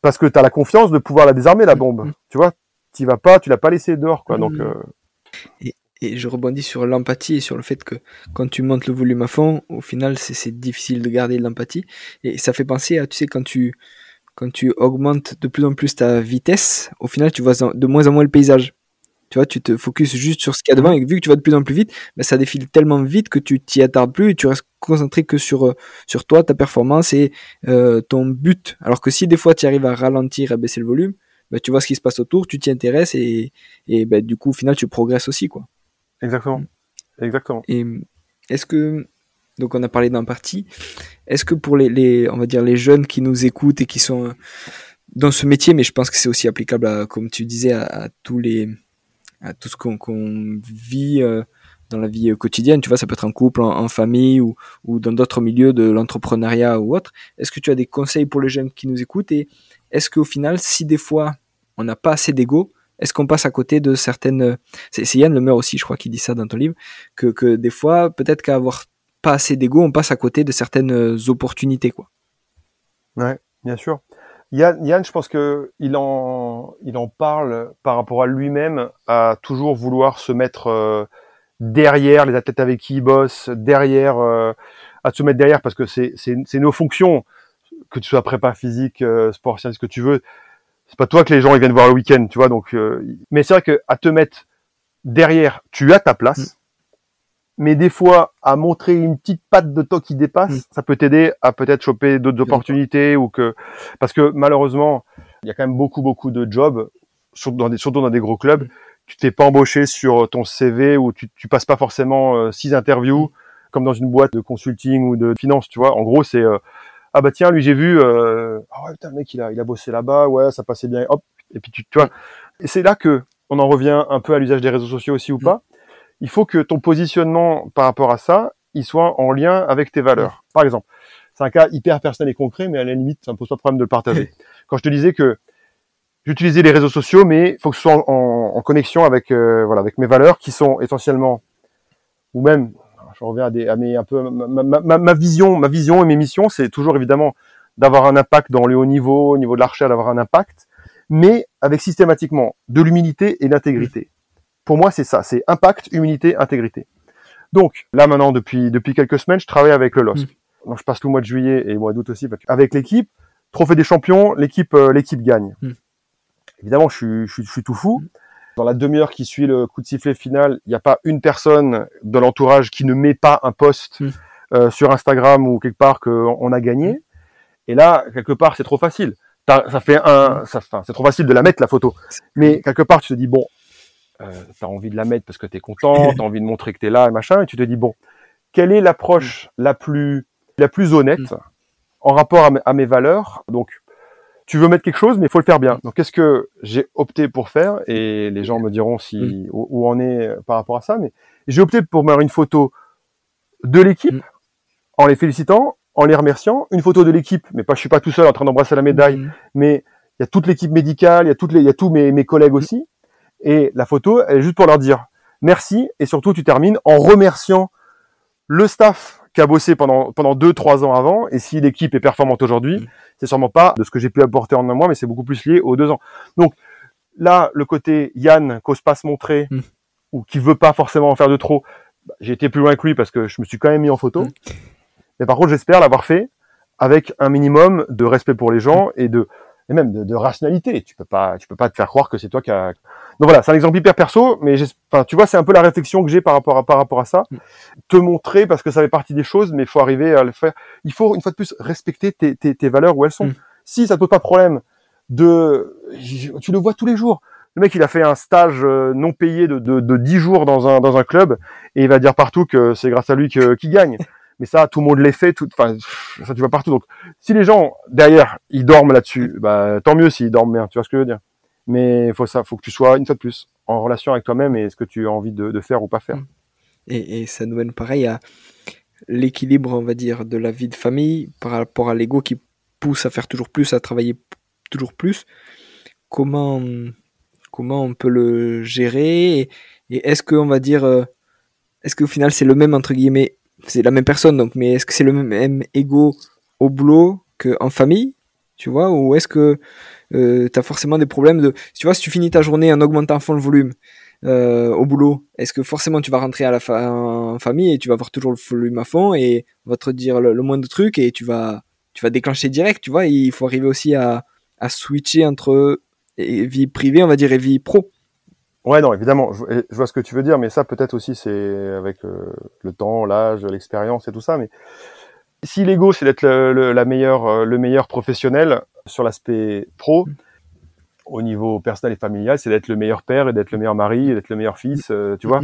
[SPEAKER 2] Parce que tu as la confiance de pouvoir la désarmer la bombe. Tu vois? Tu vas pas tu l'as pas laissé dehors quoi. Donc euh,
[SPEAKER 1] et, et, je rebondis sur l'empathie et sur le fait que quand tu montes le volume à fond, au final c'est difficile de garder l'empathie et ça fait penser à tu sais quand tu quand tu augmentes de plus en plus ta vitesse, au final tu vois de moins en moins le paysage. Tu vois, tu te focuses juste sur ce qu'il y a devant et vu que tu vas de plus en plus vite, ben, ça défile tellement vite que tu t'y attardes plus et tu restes concentré que sur, euh, sur toi, ta performance et euh, ton but. Alors que si des fois tu arrives à ralentir, à baisser le volume, bah, tu vois ce qui se passe autour, tu t'y intéresses et, et bah, du coup, au final, tu progresses aussi. quoi.
[SPEAKER 2] Exactement. Mm. Exactement.
[SPEAKER 1] Et est-ce que, donc on a parlé d'un parti, est-ce que pour les, les, on va dire, les jeunes qui nous écoutent et qui sont dans ce métier, mais je pense que c'est aussi applicable, à, comme tu disais, à, tous les, à tout ce qu'on vit euh, dans la vie quotidienne. Tu vois, ça peut être un couple, en, famille ou, ou dans d'autres milieux de l'entrepreneuriat ou autre. Est-ce que tu as des conseils pour les jeunes qui nous écoutent et est-ce qu'au final, si des fois on n'a pas assez d'ego, est-ce qu'on passe à côté de certaines... C'est Yann Lemeur aussi, je crois, qui dit ça dans ton livre, que, que des fois, peut-être qu'à avoir pas assez d'ego, on passe à côté de certaines opportunités, quoi.
[SPEAKER 2] Ouais, bien sûr. Yann, Yann, je pense que il en, il en parle par rapport à lui-même, à toujours vouloir se mettre euh, derrière les athlètes avec qui il bosse, derrière, euh, à se mettre derrière parce que c'est, c'est, nos fonctions, que tu sois prépa physique, euh, sport, ce que tu veux. C'est pas toi que les gens ils viennent voir le week-end, tu vois. Donc, euh, mais c'est vrai que à te mettre derrière, tu as ta place. Mm. Mais des fois, à montrer une petite patte de toi qui dépasse, mm. ça peut t'aider à peut-être choper d'autres opportunités ou que, parce que malheureusement, il y a quand même beaucoup, beaucoup de jobs, surtout dans des, surtout dans des gros clubs. Tu t'es pas embauché sur ton CV ou tu, tu passes pas forcément euh, six interviews comme dans une boîte de consulting ou de finance, tu vois. En gros, c'est euh, ah bah tiens, lui j'ai vu, euh, oh ouais, putain, le mec il a, il a bossé là-bas, ouais, ça passait bien, hop, et puis tu, tu vois. Et c'est là que on en revient un peu à l'usage des réseaux sociaux aussi ou pas il faut que ton positionnement par rapport à ça, il soit en lien avec tes valeurs. Par exemple, c'est un cas hyper personnel et concret, mais à la limite, ça ne pose pas de problème de le partager. Quand je te disais que j'utilisais les réseaux sociaux, mais il faut que ce soit en, connexion avec euh, voilà avec mes valeurs qui sont essentiellement, ou même, je reviens à, des, à mes un peu ma, vision, ma vision et mes missions, c'est toujours évidemment d'avoir un impact dans le haut niveau, au niveau de l'archer, d'avoir un impact, mais avec systématiquement de l'humilité et l'intégrité. Pour moi, c'est ça, c'est impact, humilité, intégrité. Donc là maintenant, depuis depuis quelques semaines, je travaille avec le LOSC. Mm. Donc je passe tout le mois de juillet et le mois d'août aussi avec l'équipe. Trophée des champions, l'équipe euh, l'équipe gagne. Mm. Évidemment, je suis, je, suis, je suis tout fou. Mm. Dans la demi-heure qui suit le coup de sifflet final, il n'y a pas une personne de l'entourage qui ne met pas un post euh, sur Instagram ou quelque part qu'on a gagné. Et là, quelque part, c'est trop facile. Ça fait un, ça, c'est trop facile de la mettre la photo. Mais quelque part, tu te dis bon, euh, tu as envie de la mettre parce que tu es content, tu as envie de montrer que tu es là et machin, et tu te dis, bon, quelle est l'approche mm. la plus la plus honnête mm. en rapport à, mes valeurs? Donc, tu veux mettre quelque chose, mais il faut le faire bien. Donc, qu'est-ce que j'ai opté pour faire? Et les gens me diront si mm. où, on est par rapport à ça. Mais j'ai opté pour mettre une photo de l'équipe en les félicitant, en les remerciant. Une photo de l'équipe, mais pas, je suis pas tout seul en train d'embrasser la médaille, mais il y a toute l'équipe médicale, il y a toutes les, il y a tous mes, mes collègues aussi. Et la photo, elle est juste pour leur dire merci. Et surtout, tu termines en remerciant le staff qui a bossé pendant pendant deux trois ans avant. Et si l'équipe est performante aujourd'hui, mm. c'est sûrement pas de ce que j'ai pu apporter en un mois, mais c'est beaucoup plus lié aux deux ans. Donc là, le côté Yann qu'ose pas se montrer mm. ou qui veut pas forcément en faire de trop, bah, j'ai été plus loin que lui parce que je me suis quand même mis en photo. Mm. Mais par contre, j'espère l'avoir fait avec un minimum de respect pour les gens et de et même de, de, rationalité. Tu peux pas, tu peux pas te faire croire que c'est toi qui a. Donc voilà, c'est un exemple hyper perso, mais enfin, tu vois, c'est un peu la réflexion que j'ai par rapport à par rapport à ça. Mm. Te montrer parce que ça fait partie des choses, mais il faut arriver à le faire. Il faut une fois de plus respecter tes, tes, tes valeurs où elles sont. Mm. Si ça te pose pas de problème de, tu le vois tous les jours. Le mec, il a fait un stage euh, non payé de, de, de 10 jours dans un, dans un club et il va dire partout que c'est grâce à lui qu'il gagne. Mais ça, tout le monde l'est fait, tout, enfin, ça tu vois partout. Donc, si les gens derrière ils dorment là-dessus, bah tant mieux s'ils dorment bien. Tu vois ce que je veux dire Mais faut ça, faut que tu sois une fois de plus en relation avec toi-même et ce que tu as envie de, faire ou pas faire.
[SPEAKER 1] Et, ça nous mène pareil à l'équilibre, on va dire, de la vie de famille par rapport à l'ego qui pousse à faire toujours plus, à travailler toujours plus. Comment comment on peut le gérer et, et est-ce que on va dire euh, est-ce qu'au final c'est le même entre guillemets c'est la même personne, donc, mais est-ce que c'est le même ego au boulot qu'en famille, tu vois, ou est-ce que euh, tu forcément des problèmes de, tu vois, si tu finis ta journée en augmentant fond le volume euh, au boulot, est-ce que forcément tu vas rentrer à la en famille et tu vas avoir toujours le volume à fond et on va te dire le, le moindre truc et tu vas, tu vas déclencher direct, tu vois, il faut arriver aussi à, à switcher entre vie privée, on va dire, et vie pro.
[SPEAKER 2] Ouais, non, évidemment, je, vois ce que tu veux dire, mais ça peut-être aussi c'est avec euh, le temps, l'âge, l'expérience et tout ça. Mais si l'ego c'est d'être le, la meilleure, euh, le meilleur professionnel sur l'aspect pro, au niveau personnel et familial, c'est d'être le meilleur père et d'être le meilleur mari et d'être le meilleur fils, euh, tu vois.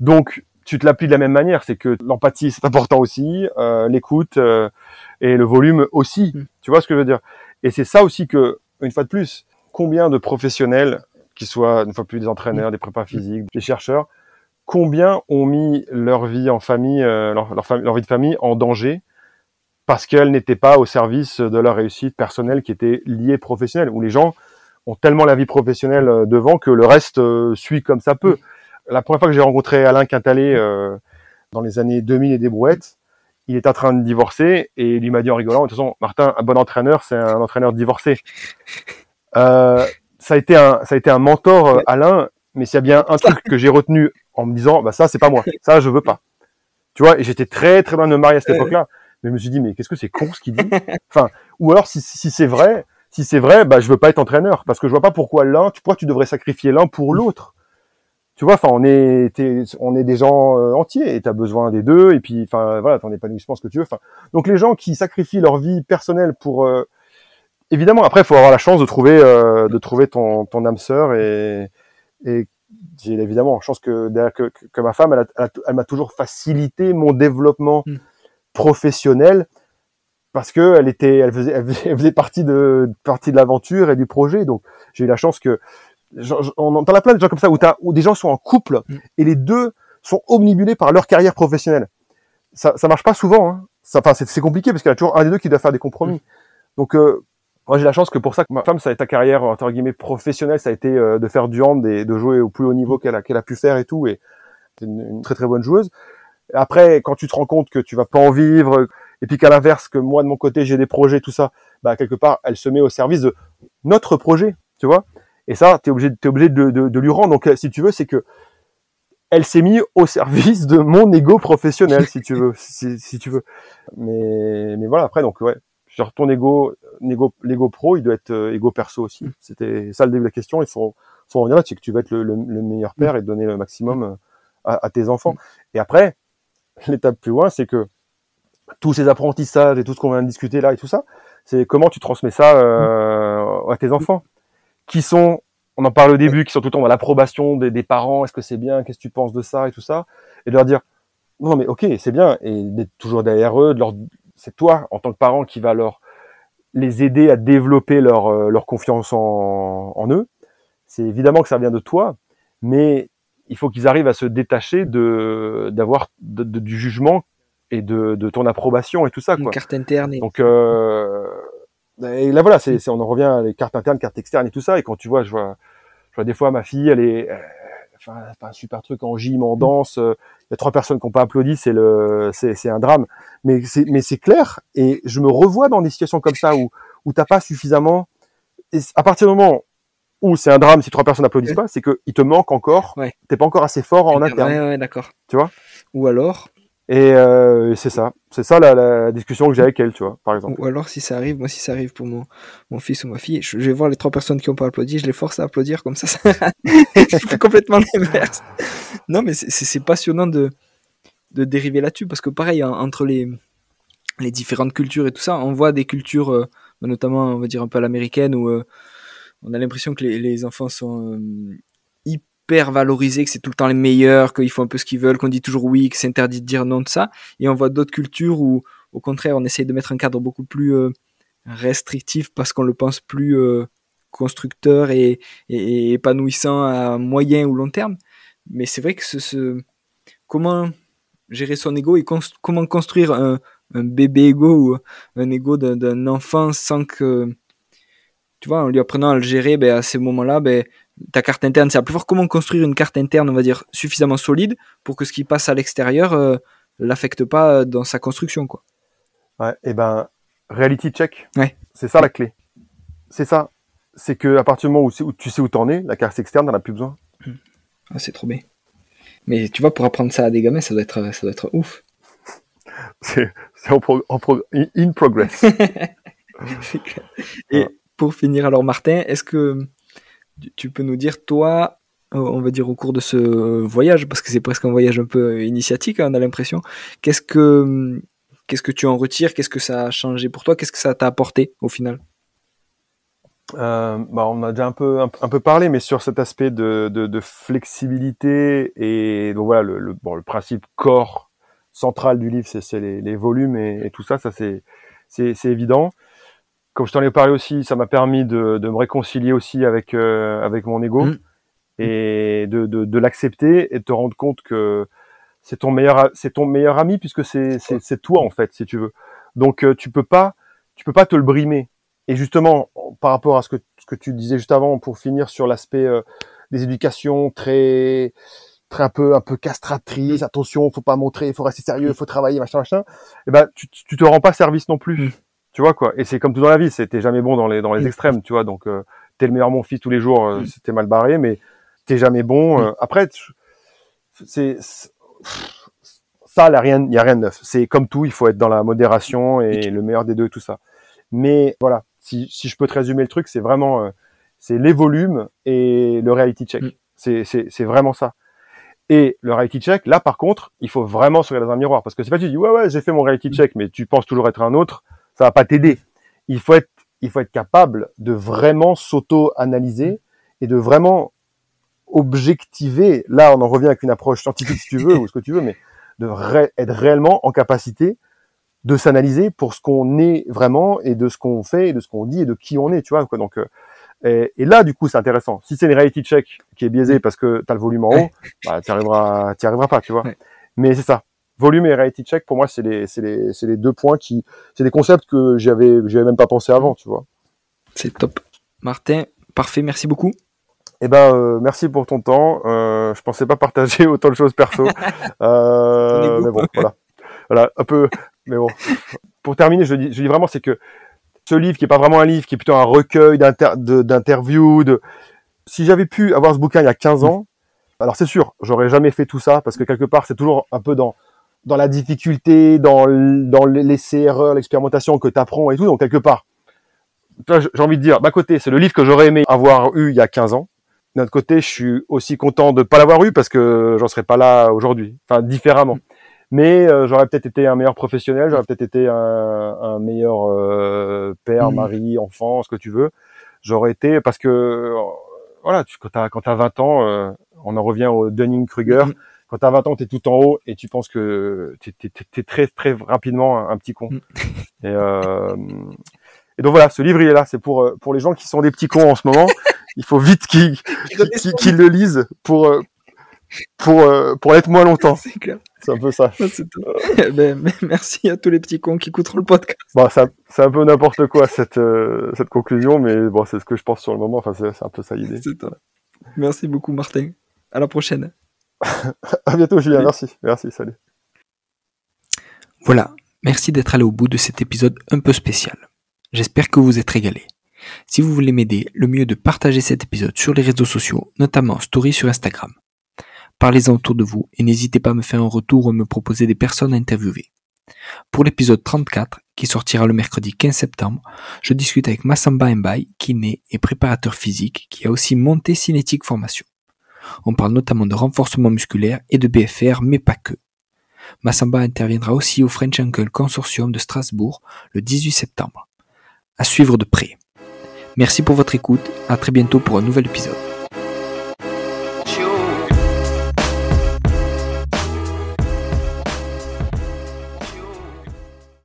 [SPEAKER 2] Donc, tu te l'appliques de la même manière, c'est que l'empathie, c'est important aussi, euh, l'écoute euh, et le volume aussi.
[SPEAKER 1] Mm.
[SPEAKER 2] Tu vois ce que je veux dire Et c'est ça aussi que, une fois de plus, combien de professionnels, qui soient une fois plus des entraîneurs, des prépas physiques, des chercheurs, combien ont mis leur vie en famille, euh, leur, leur, fam- leur vie de famille en danger parce qu'elle n'était pas au service de leur réussite personnelle qui était liée professionnelle, où les gens ont tellement la vie professionnelle euh, devant que le reste euh, suit comme ça peut. La première fois que j'ai rencontré Alain Quintalet euh, dans les années 2000 et des brouettes, il est en train de divorcer et il m'a dit en rigolant, de toute façon, Martin, un bon entraîneur, c'est un entraîneur divorcé. Euh, ça a été un, ça a été un mentor, euh, Alain, mais s'il y a bien un truc que j'ai retenu en me disant, bah ça, c'est pas moi, ça, je veux pas. Tu vois, et j'étais très très loin de me marier à cette époque-là, mais je me suis dit, mais qu'est-ce que c'est con ce qu'il dit? Enfin, ou alors si, si c'est vrai, si c'est vrai, bah je veux pas être entraîneur. Parce que je vois pas pourquoi l'un, tu pourquoi tu devrais sacrifier l'un pour l'autre? Tu vois, enfin on est on est des gens euh, entiers et tu as besoin des deux. Et puis enfin voilà, ton épanouissement ce que tu veux. Enfin donc les gens qui sacrifient leur vie personnelle pour euh, évidemment après il faut avoir la chance de trouver euh, de trouver ton ton âme sœur et et j'ai évidemment chance que que, que, ma femme elle m'a toujours facilité mon développement
[SPEAKER 1] Mm.
[SPEAKER 2] professionnel parce que elle était, elle faisait, elle faisait, partie de partie de l'aventure et du projet. Donc j'ai eu la chance que on entend plein de gens comme ça où, t'as- où des gens sont en couple
[SPEAKER 1] Mm.
[SPEAKER 2] et les deux sont omnibulés par leur carrière professionnelle. Ça, ça marche pas souvent. Hein. Ça, enfin, c'est compliqué parce qu'il y a toujours un des deux qui doit faire des compromis. Donc euh, moi j'ai la chance que pour ça que ma femme ça a été ta carrière entre guillemets professionnelle, ça a été euh, de faire du hand et de jouer au plus haut niveau qu'elle a, qu'elle a pu faire et tout. Et c'est une, une très très bonne joueuse. Après, quand tu te rends compte que tu vas pas en vivre, et puis qu'à l'inverse, que moi de mon côté j'ai des projets, tout ça, bah quelque part, elle se met au service de notre projet, tu vois. Et ça, t'es obligé, t'es obligé de, de, lui rendre. Donc, euh, si tu veux, c'est que elle s'est mise au service de mon ego professionnel, si tu veux, si tu veux. Mais, mais voilà. Après, donc ouais, genre ton ego, l'ego, l'ego pro, il doit être euh, ego perso aussi. C'était ça le début de la question. Il faut, faut en revenir là, c'est que tu vas être le, le, le meilleur père et donner le maximum euh, à, à tes enfants. Et après, l'étape plus loin, c'est que tous ces apprentissages et tout ce qu'on vient de discuter là et tout ça, c'est comment tu transmets ça euh, à tes enfants, qui sont, on en parle au début, qui sont tout le temps dans l'approbation des, des parents, est-ce que c'est bien, qu'est-ce que tu penses de ça et tout ça, et de leur dire, non mais ok, c'est bien, et d'être toujours derrière eux, de leur, c'est toi en tant que parent qui va leur les aider à développer leur, euh, leur confiance en, en eux. C'est évidemment que ça vient de toi, mais il faut qu'ils arrivent à se détacher de d'avoir du jugement et de, de ton approbation et tout ça
[SPEAKER 1] Une
[SPEAKER 2] quoi.
[SPEAKER 1] carte interne. Et...
[SPEAKER 2] Donc euh, et là voilà, c'est on en revient à les cartes internes, cartes externes et tout ça. Et quand tu vois, je vois, je vois des fois ma fille, elle est, fait un super truc en gym, en danse. euh, Il y a trois personnes qui n'ont pas applaudi, c'est le, c'est c'est un drame. Mais c'est mais c'est clair. Et je me revois dans des situations comme ça où où t'as pas suffisamment. Et à partir du moment où c'est un drame si trois personnes n'applaudissent
[SPEAKER 1] Ouais.
[SPEAKER 2] pas, c'est que il te manque encore.
[SPEAKER 1] Ouais.
[SPEAKER 2] T'es pas encore assez fort en interne.
[SPEAKER 1] Ouais, ouais, d'accord.
[SPEAKER 2] Tu vois?
[SPEAKER 1] Ou alors,
[SPEAKER 2] Et euh, c'est ça, c'est ça la, la discussion que j'ai avec elle, tu vois, par exemple.
[SPEAKER 1] ou alors si ça arrive, moi si ça arrive pour mon, mon fils ou ma fille, je, je vais voir les trois personnes qui ont pas applaudi, je les force à applaudir comme ça, ça je fais complètement l'inverse. Non mais c'est- passionnant de, de dériver là-dessus parce que pareil en- entre les, les différentes cultures et tout ça, on voit des cultures, euh, bah, notamment on va dire un peu à l'américaine où euh, on a l'impression que les, les enfants sont hyper valorisés, que c'est tout le temps les meilleurs, qu'ils font un peu ce qu'ils veulent, qu'on dit toujours oui, que c'est interdit de dire non de ça. Et on voit d'autres cultures où, au contraire, on essaye de mettre un cadre beaucoup plus euh, restrictif parce qu'on le pense plus euh, constructeur et, épanouissant à moyen ou long terme. Mais c'est vrai que ce, ce- comment gérer son ego et comment construire un, un bébé ego ou un ego d'un enfant sans que, tu vois, en lui apprenant à le gérer, ben, à ces moments-là, ben, ta carte interne, c'est la plus fort. Comment construire une carte interne, on va dire, suffisamment solide pour que ce qui passe à l'extérieur euh, l'affecte pas dans sa construction, quoi.
[SPEAKER 2] Ouais, et ben, reality check.
[SPEAKER 1] Ouais.
[SPEAKER 2] C'est ça la clé. C'est ça. C'est que à partir du moment où, tu sais où t'en es, la carte externe, t'en as plus besoin.
[SPEAKER 1] Ah, c'est trop bien. Mais tu vois, pour apprendre ça à des gamins, ça doit être, ça doit être ouf.
[SPEAKER 2] C'est en, pro- en pro- in- progress.
[SPEAKER 1] Et pour finir, alors Martin, est-ce que tu- peux nous dire, toi, euh, on va dire au cours de ce voyage, parce que c'est presque un voyage un peu initiatique, hein, on a l'impression, qu'est-ce que, qu'est-ce que tu en retires Qu'est-ce que ça a changé pour toi Qu'est-ce que ça t'a apporté au final?
[SPEAKER 2] Euh, bah, on a déjà un peu un, peu parlé, mais sur cet aspect de, de, flexibilité et donc voilà le, le, bon, le principe corps central du livre, c'est les, les, volumes et, et, tout ça, ça c'est c'est évident. Comme je t'en ai parlé aussi, ça m'a permis de, de, me réconcilier aussi avec euh, avec mon ego mmh. et de, de, de l'accepter et de te rendre compte que c'est ton meilleur c'est ton meilleur ami puisque c'est c'est toi en fait si tu veux. Donc euh, tu peux pas tu peux pas te le brimer et justement, par rapport à ce que, ce que tu disais juste avant, pour finir sur l'aspect euh, des éducations très, très un peu, un peu castratrice, attention, faut pas montrer, faut rester sérieux, faut travailler, machin, machin. Et eh ben, tu, tu te rends pas service non plus. Mm. Tu vois quoi Et c'est comme tout dans la vie, c'était jamais bon dans les dans les mm. extrêmes, tu vois. Donc euh, t'es le meilleur mon fils tous les jours, euh, mm. c'était mal barré, mais t'es jamais bon. Euh, après, c'est ça, il y a rien, y a rien de neuf. C'est comme tout, il faut être dans la modération et le meilleur des deux, tout ça. Mais voilà, si, si je peux te résumer le truc, c'est vraiment euh, c'est les volumes et le reality check. Mm. C'est c'est vraiment ça. Et le reality check, là par contre, il faut vraiment se regarder dans un miroir parce que c'est pas tu dis ouais ouais j'ai fait mon reality check, mais tu penses toujours être un autre, ça va pas t'aider. Il faut être il faut être capable de vraiment s'auto-analyser et de vraiment objectiver. Là, on en revient avec une approche scientifique si tu veux ou ce que tu veux, mais de être réellement en capacité de s'analyser pour ce qu'on est vraiment et de ce qu'on fait et de ce qu'on dit et de qui on est, tu vois quoi. Donc euh, et, là du coup c'est intéressant. Si c'est une reality check qui est biaisée parce que tu as le volume en haut, bah tu arriveras arriveras pas, tu vois. Mais c'est ça. Volume et reality check pour moi c'est les c'est les c'est les deux points qui c'est des concepts que j'avais j'avais même pas pensé avant, tu vois.
[SPEAKER 1] C'est top. Martin, parfait, merci beaucoup.
[SPEAKER 2] Eh ben, euh, merci pour ton temps. Euh, je pensais pas partager autant de choses perso, euh, mais bon, voilà, voilà, un peu, mais bon, pour terminer, je dis, je dis vraiment, c'est que ce livre, qui est pas vraiment un livre, qui est plutôt un recueil d'interviews, de, si j'avais pu avoir ce bouquin il y a 15 ans, alors c'est sûr, j'aurais jamais fait tout ça, parce que quelque part, c'est toujours un peu dans, dans la difficulté, dans, dans l'essai-erreur, l'expérimentation que tu apprends et tout, donc quelque part. J'ai envie de dire, d'un côté, c'est le livre que j'aurais aimé avoir eu il y a 15 ans. D'un autre côté, je suis aussi content de ne pas l'avoir eu parce que j'en serais pas là aujourd'hui, enfin différemment mais euh, j'aurais peut-être été un meilleur professionnel, j'aurais peut-être été un, un meilleur euh, père, mmh. mari, enfant, ce que tu veux. J'aurais été parce que euh, voilà, tu, quand t'as quand t'as 20 ans, on en revient au Dunning-Kruger. Mmh. Quand t'as 20 ans, t'es tout en haut et tu penses que t'es es, très très rapidement un, petit con. Mmh. Et, et donc voilà, ce livre il est là, c'est pour pour les gens qui sont des petits cons en ce moment. il faut vite qu'ils qu'ils le lisent pour pour pour être moins longtemps. C'est clair. C'est un peu ça.
[SPEAKER 1] Ben, merci à tous les petits cons qui écouteront le podcast.
[SPEAKER 2] Bon, c'est un peu n'importe quoi cette, euh, cette conclusion, mais bon, c'est ce que je pense sur le moment. Enfin, c'est un peu ça l'idée.
[SPEAKER 1] Merci beaucoup, Martin. À la prochaine.
[SPEAKER 2] à bientôt, Julien. Merci. Merci. Salut.
[SPEAKER 1] Voilà. Merci d'être allé au bout de cet épisode un peu spécial. J'espère que vous êtes régalés. Si vous voulez m'aider, le mieux est de partager cet épisode sur les réseaux sociaux, notamment Story sur Instagram. Parlez-en autour de vous et n'hésitez pas à me faire un retour ou à me proposer des personnes à interviewer. Pour l'épisode 34, qui sortira le mercredi 15 septembre, je discute avec Massamba Mbaye, kiné et préparateur physique, qui a aussi monté Cinétique Formation. On parle notamment de renforcement musculaire et de BFR, mais pas que. Massamba interviendra aussi au French Uncle Consortium de Strasbourg le 18 septembre. À suivre de près. Merci pour votre écoute, à très bientôt pour un nouvel épisode.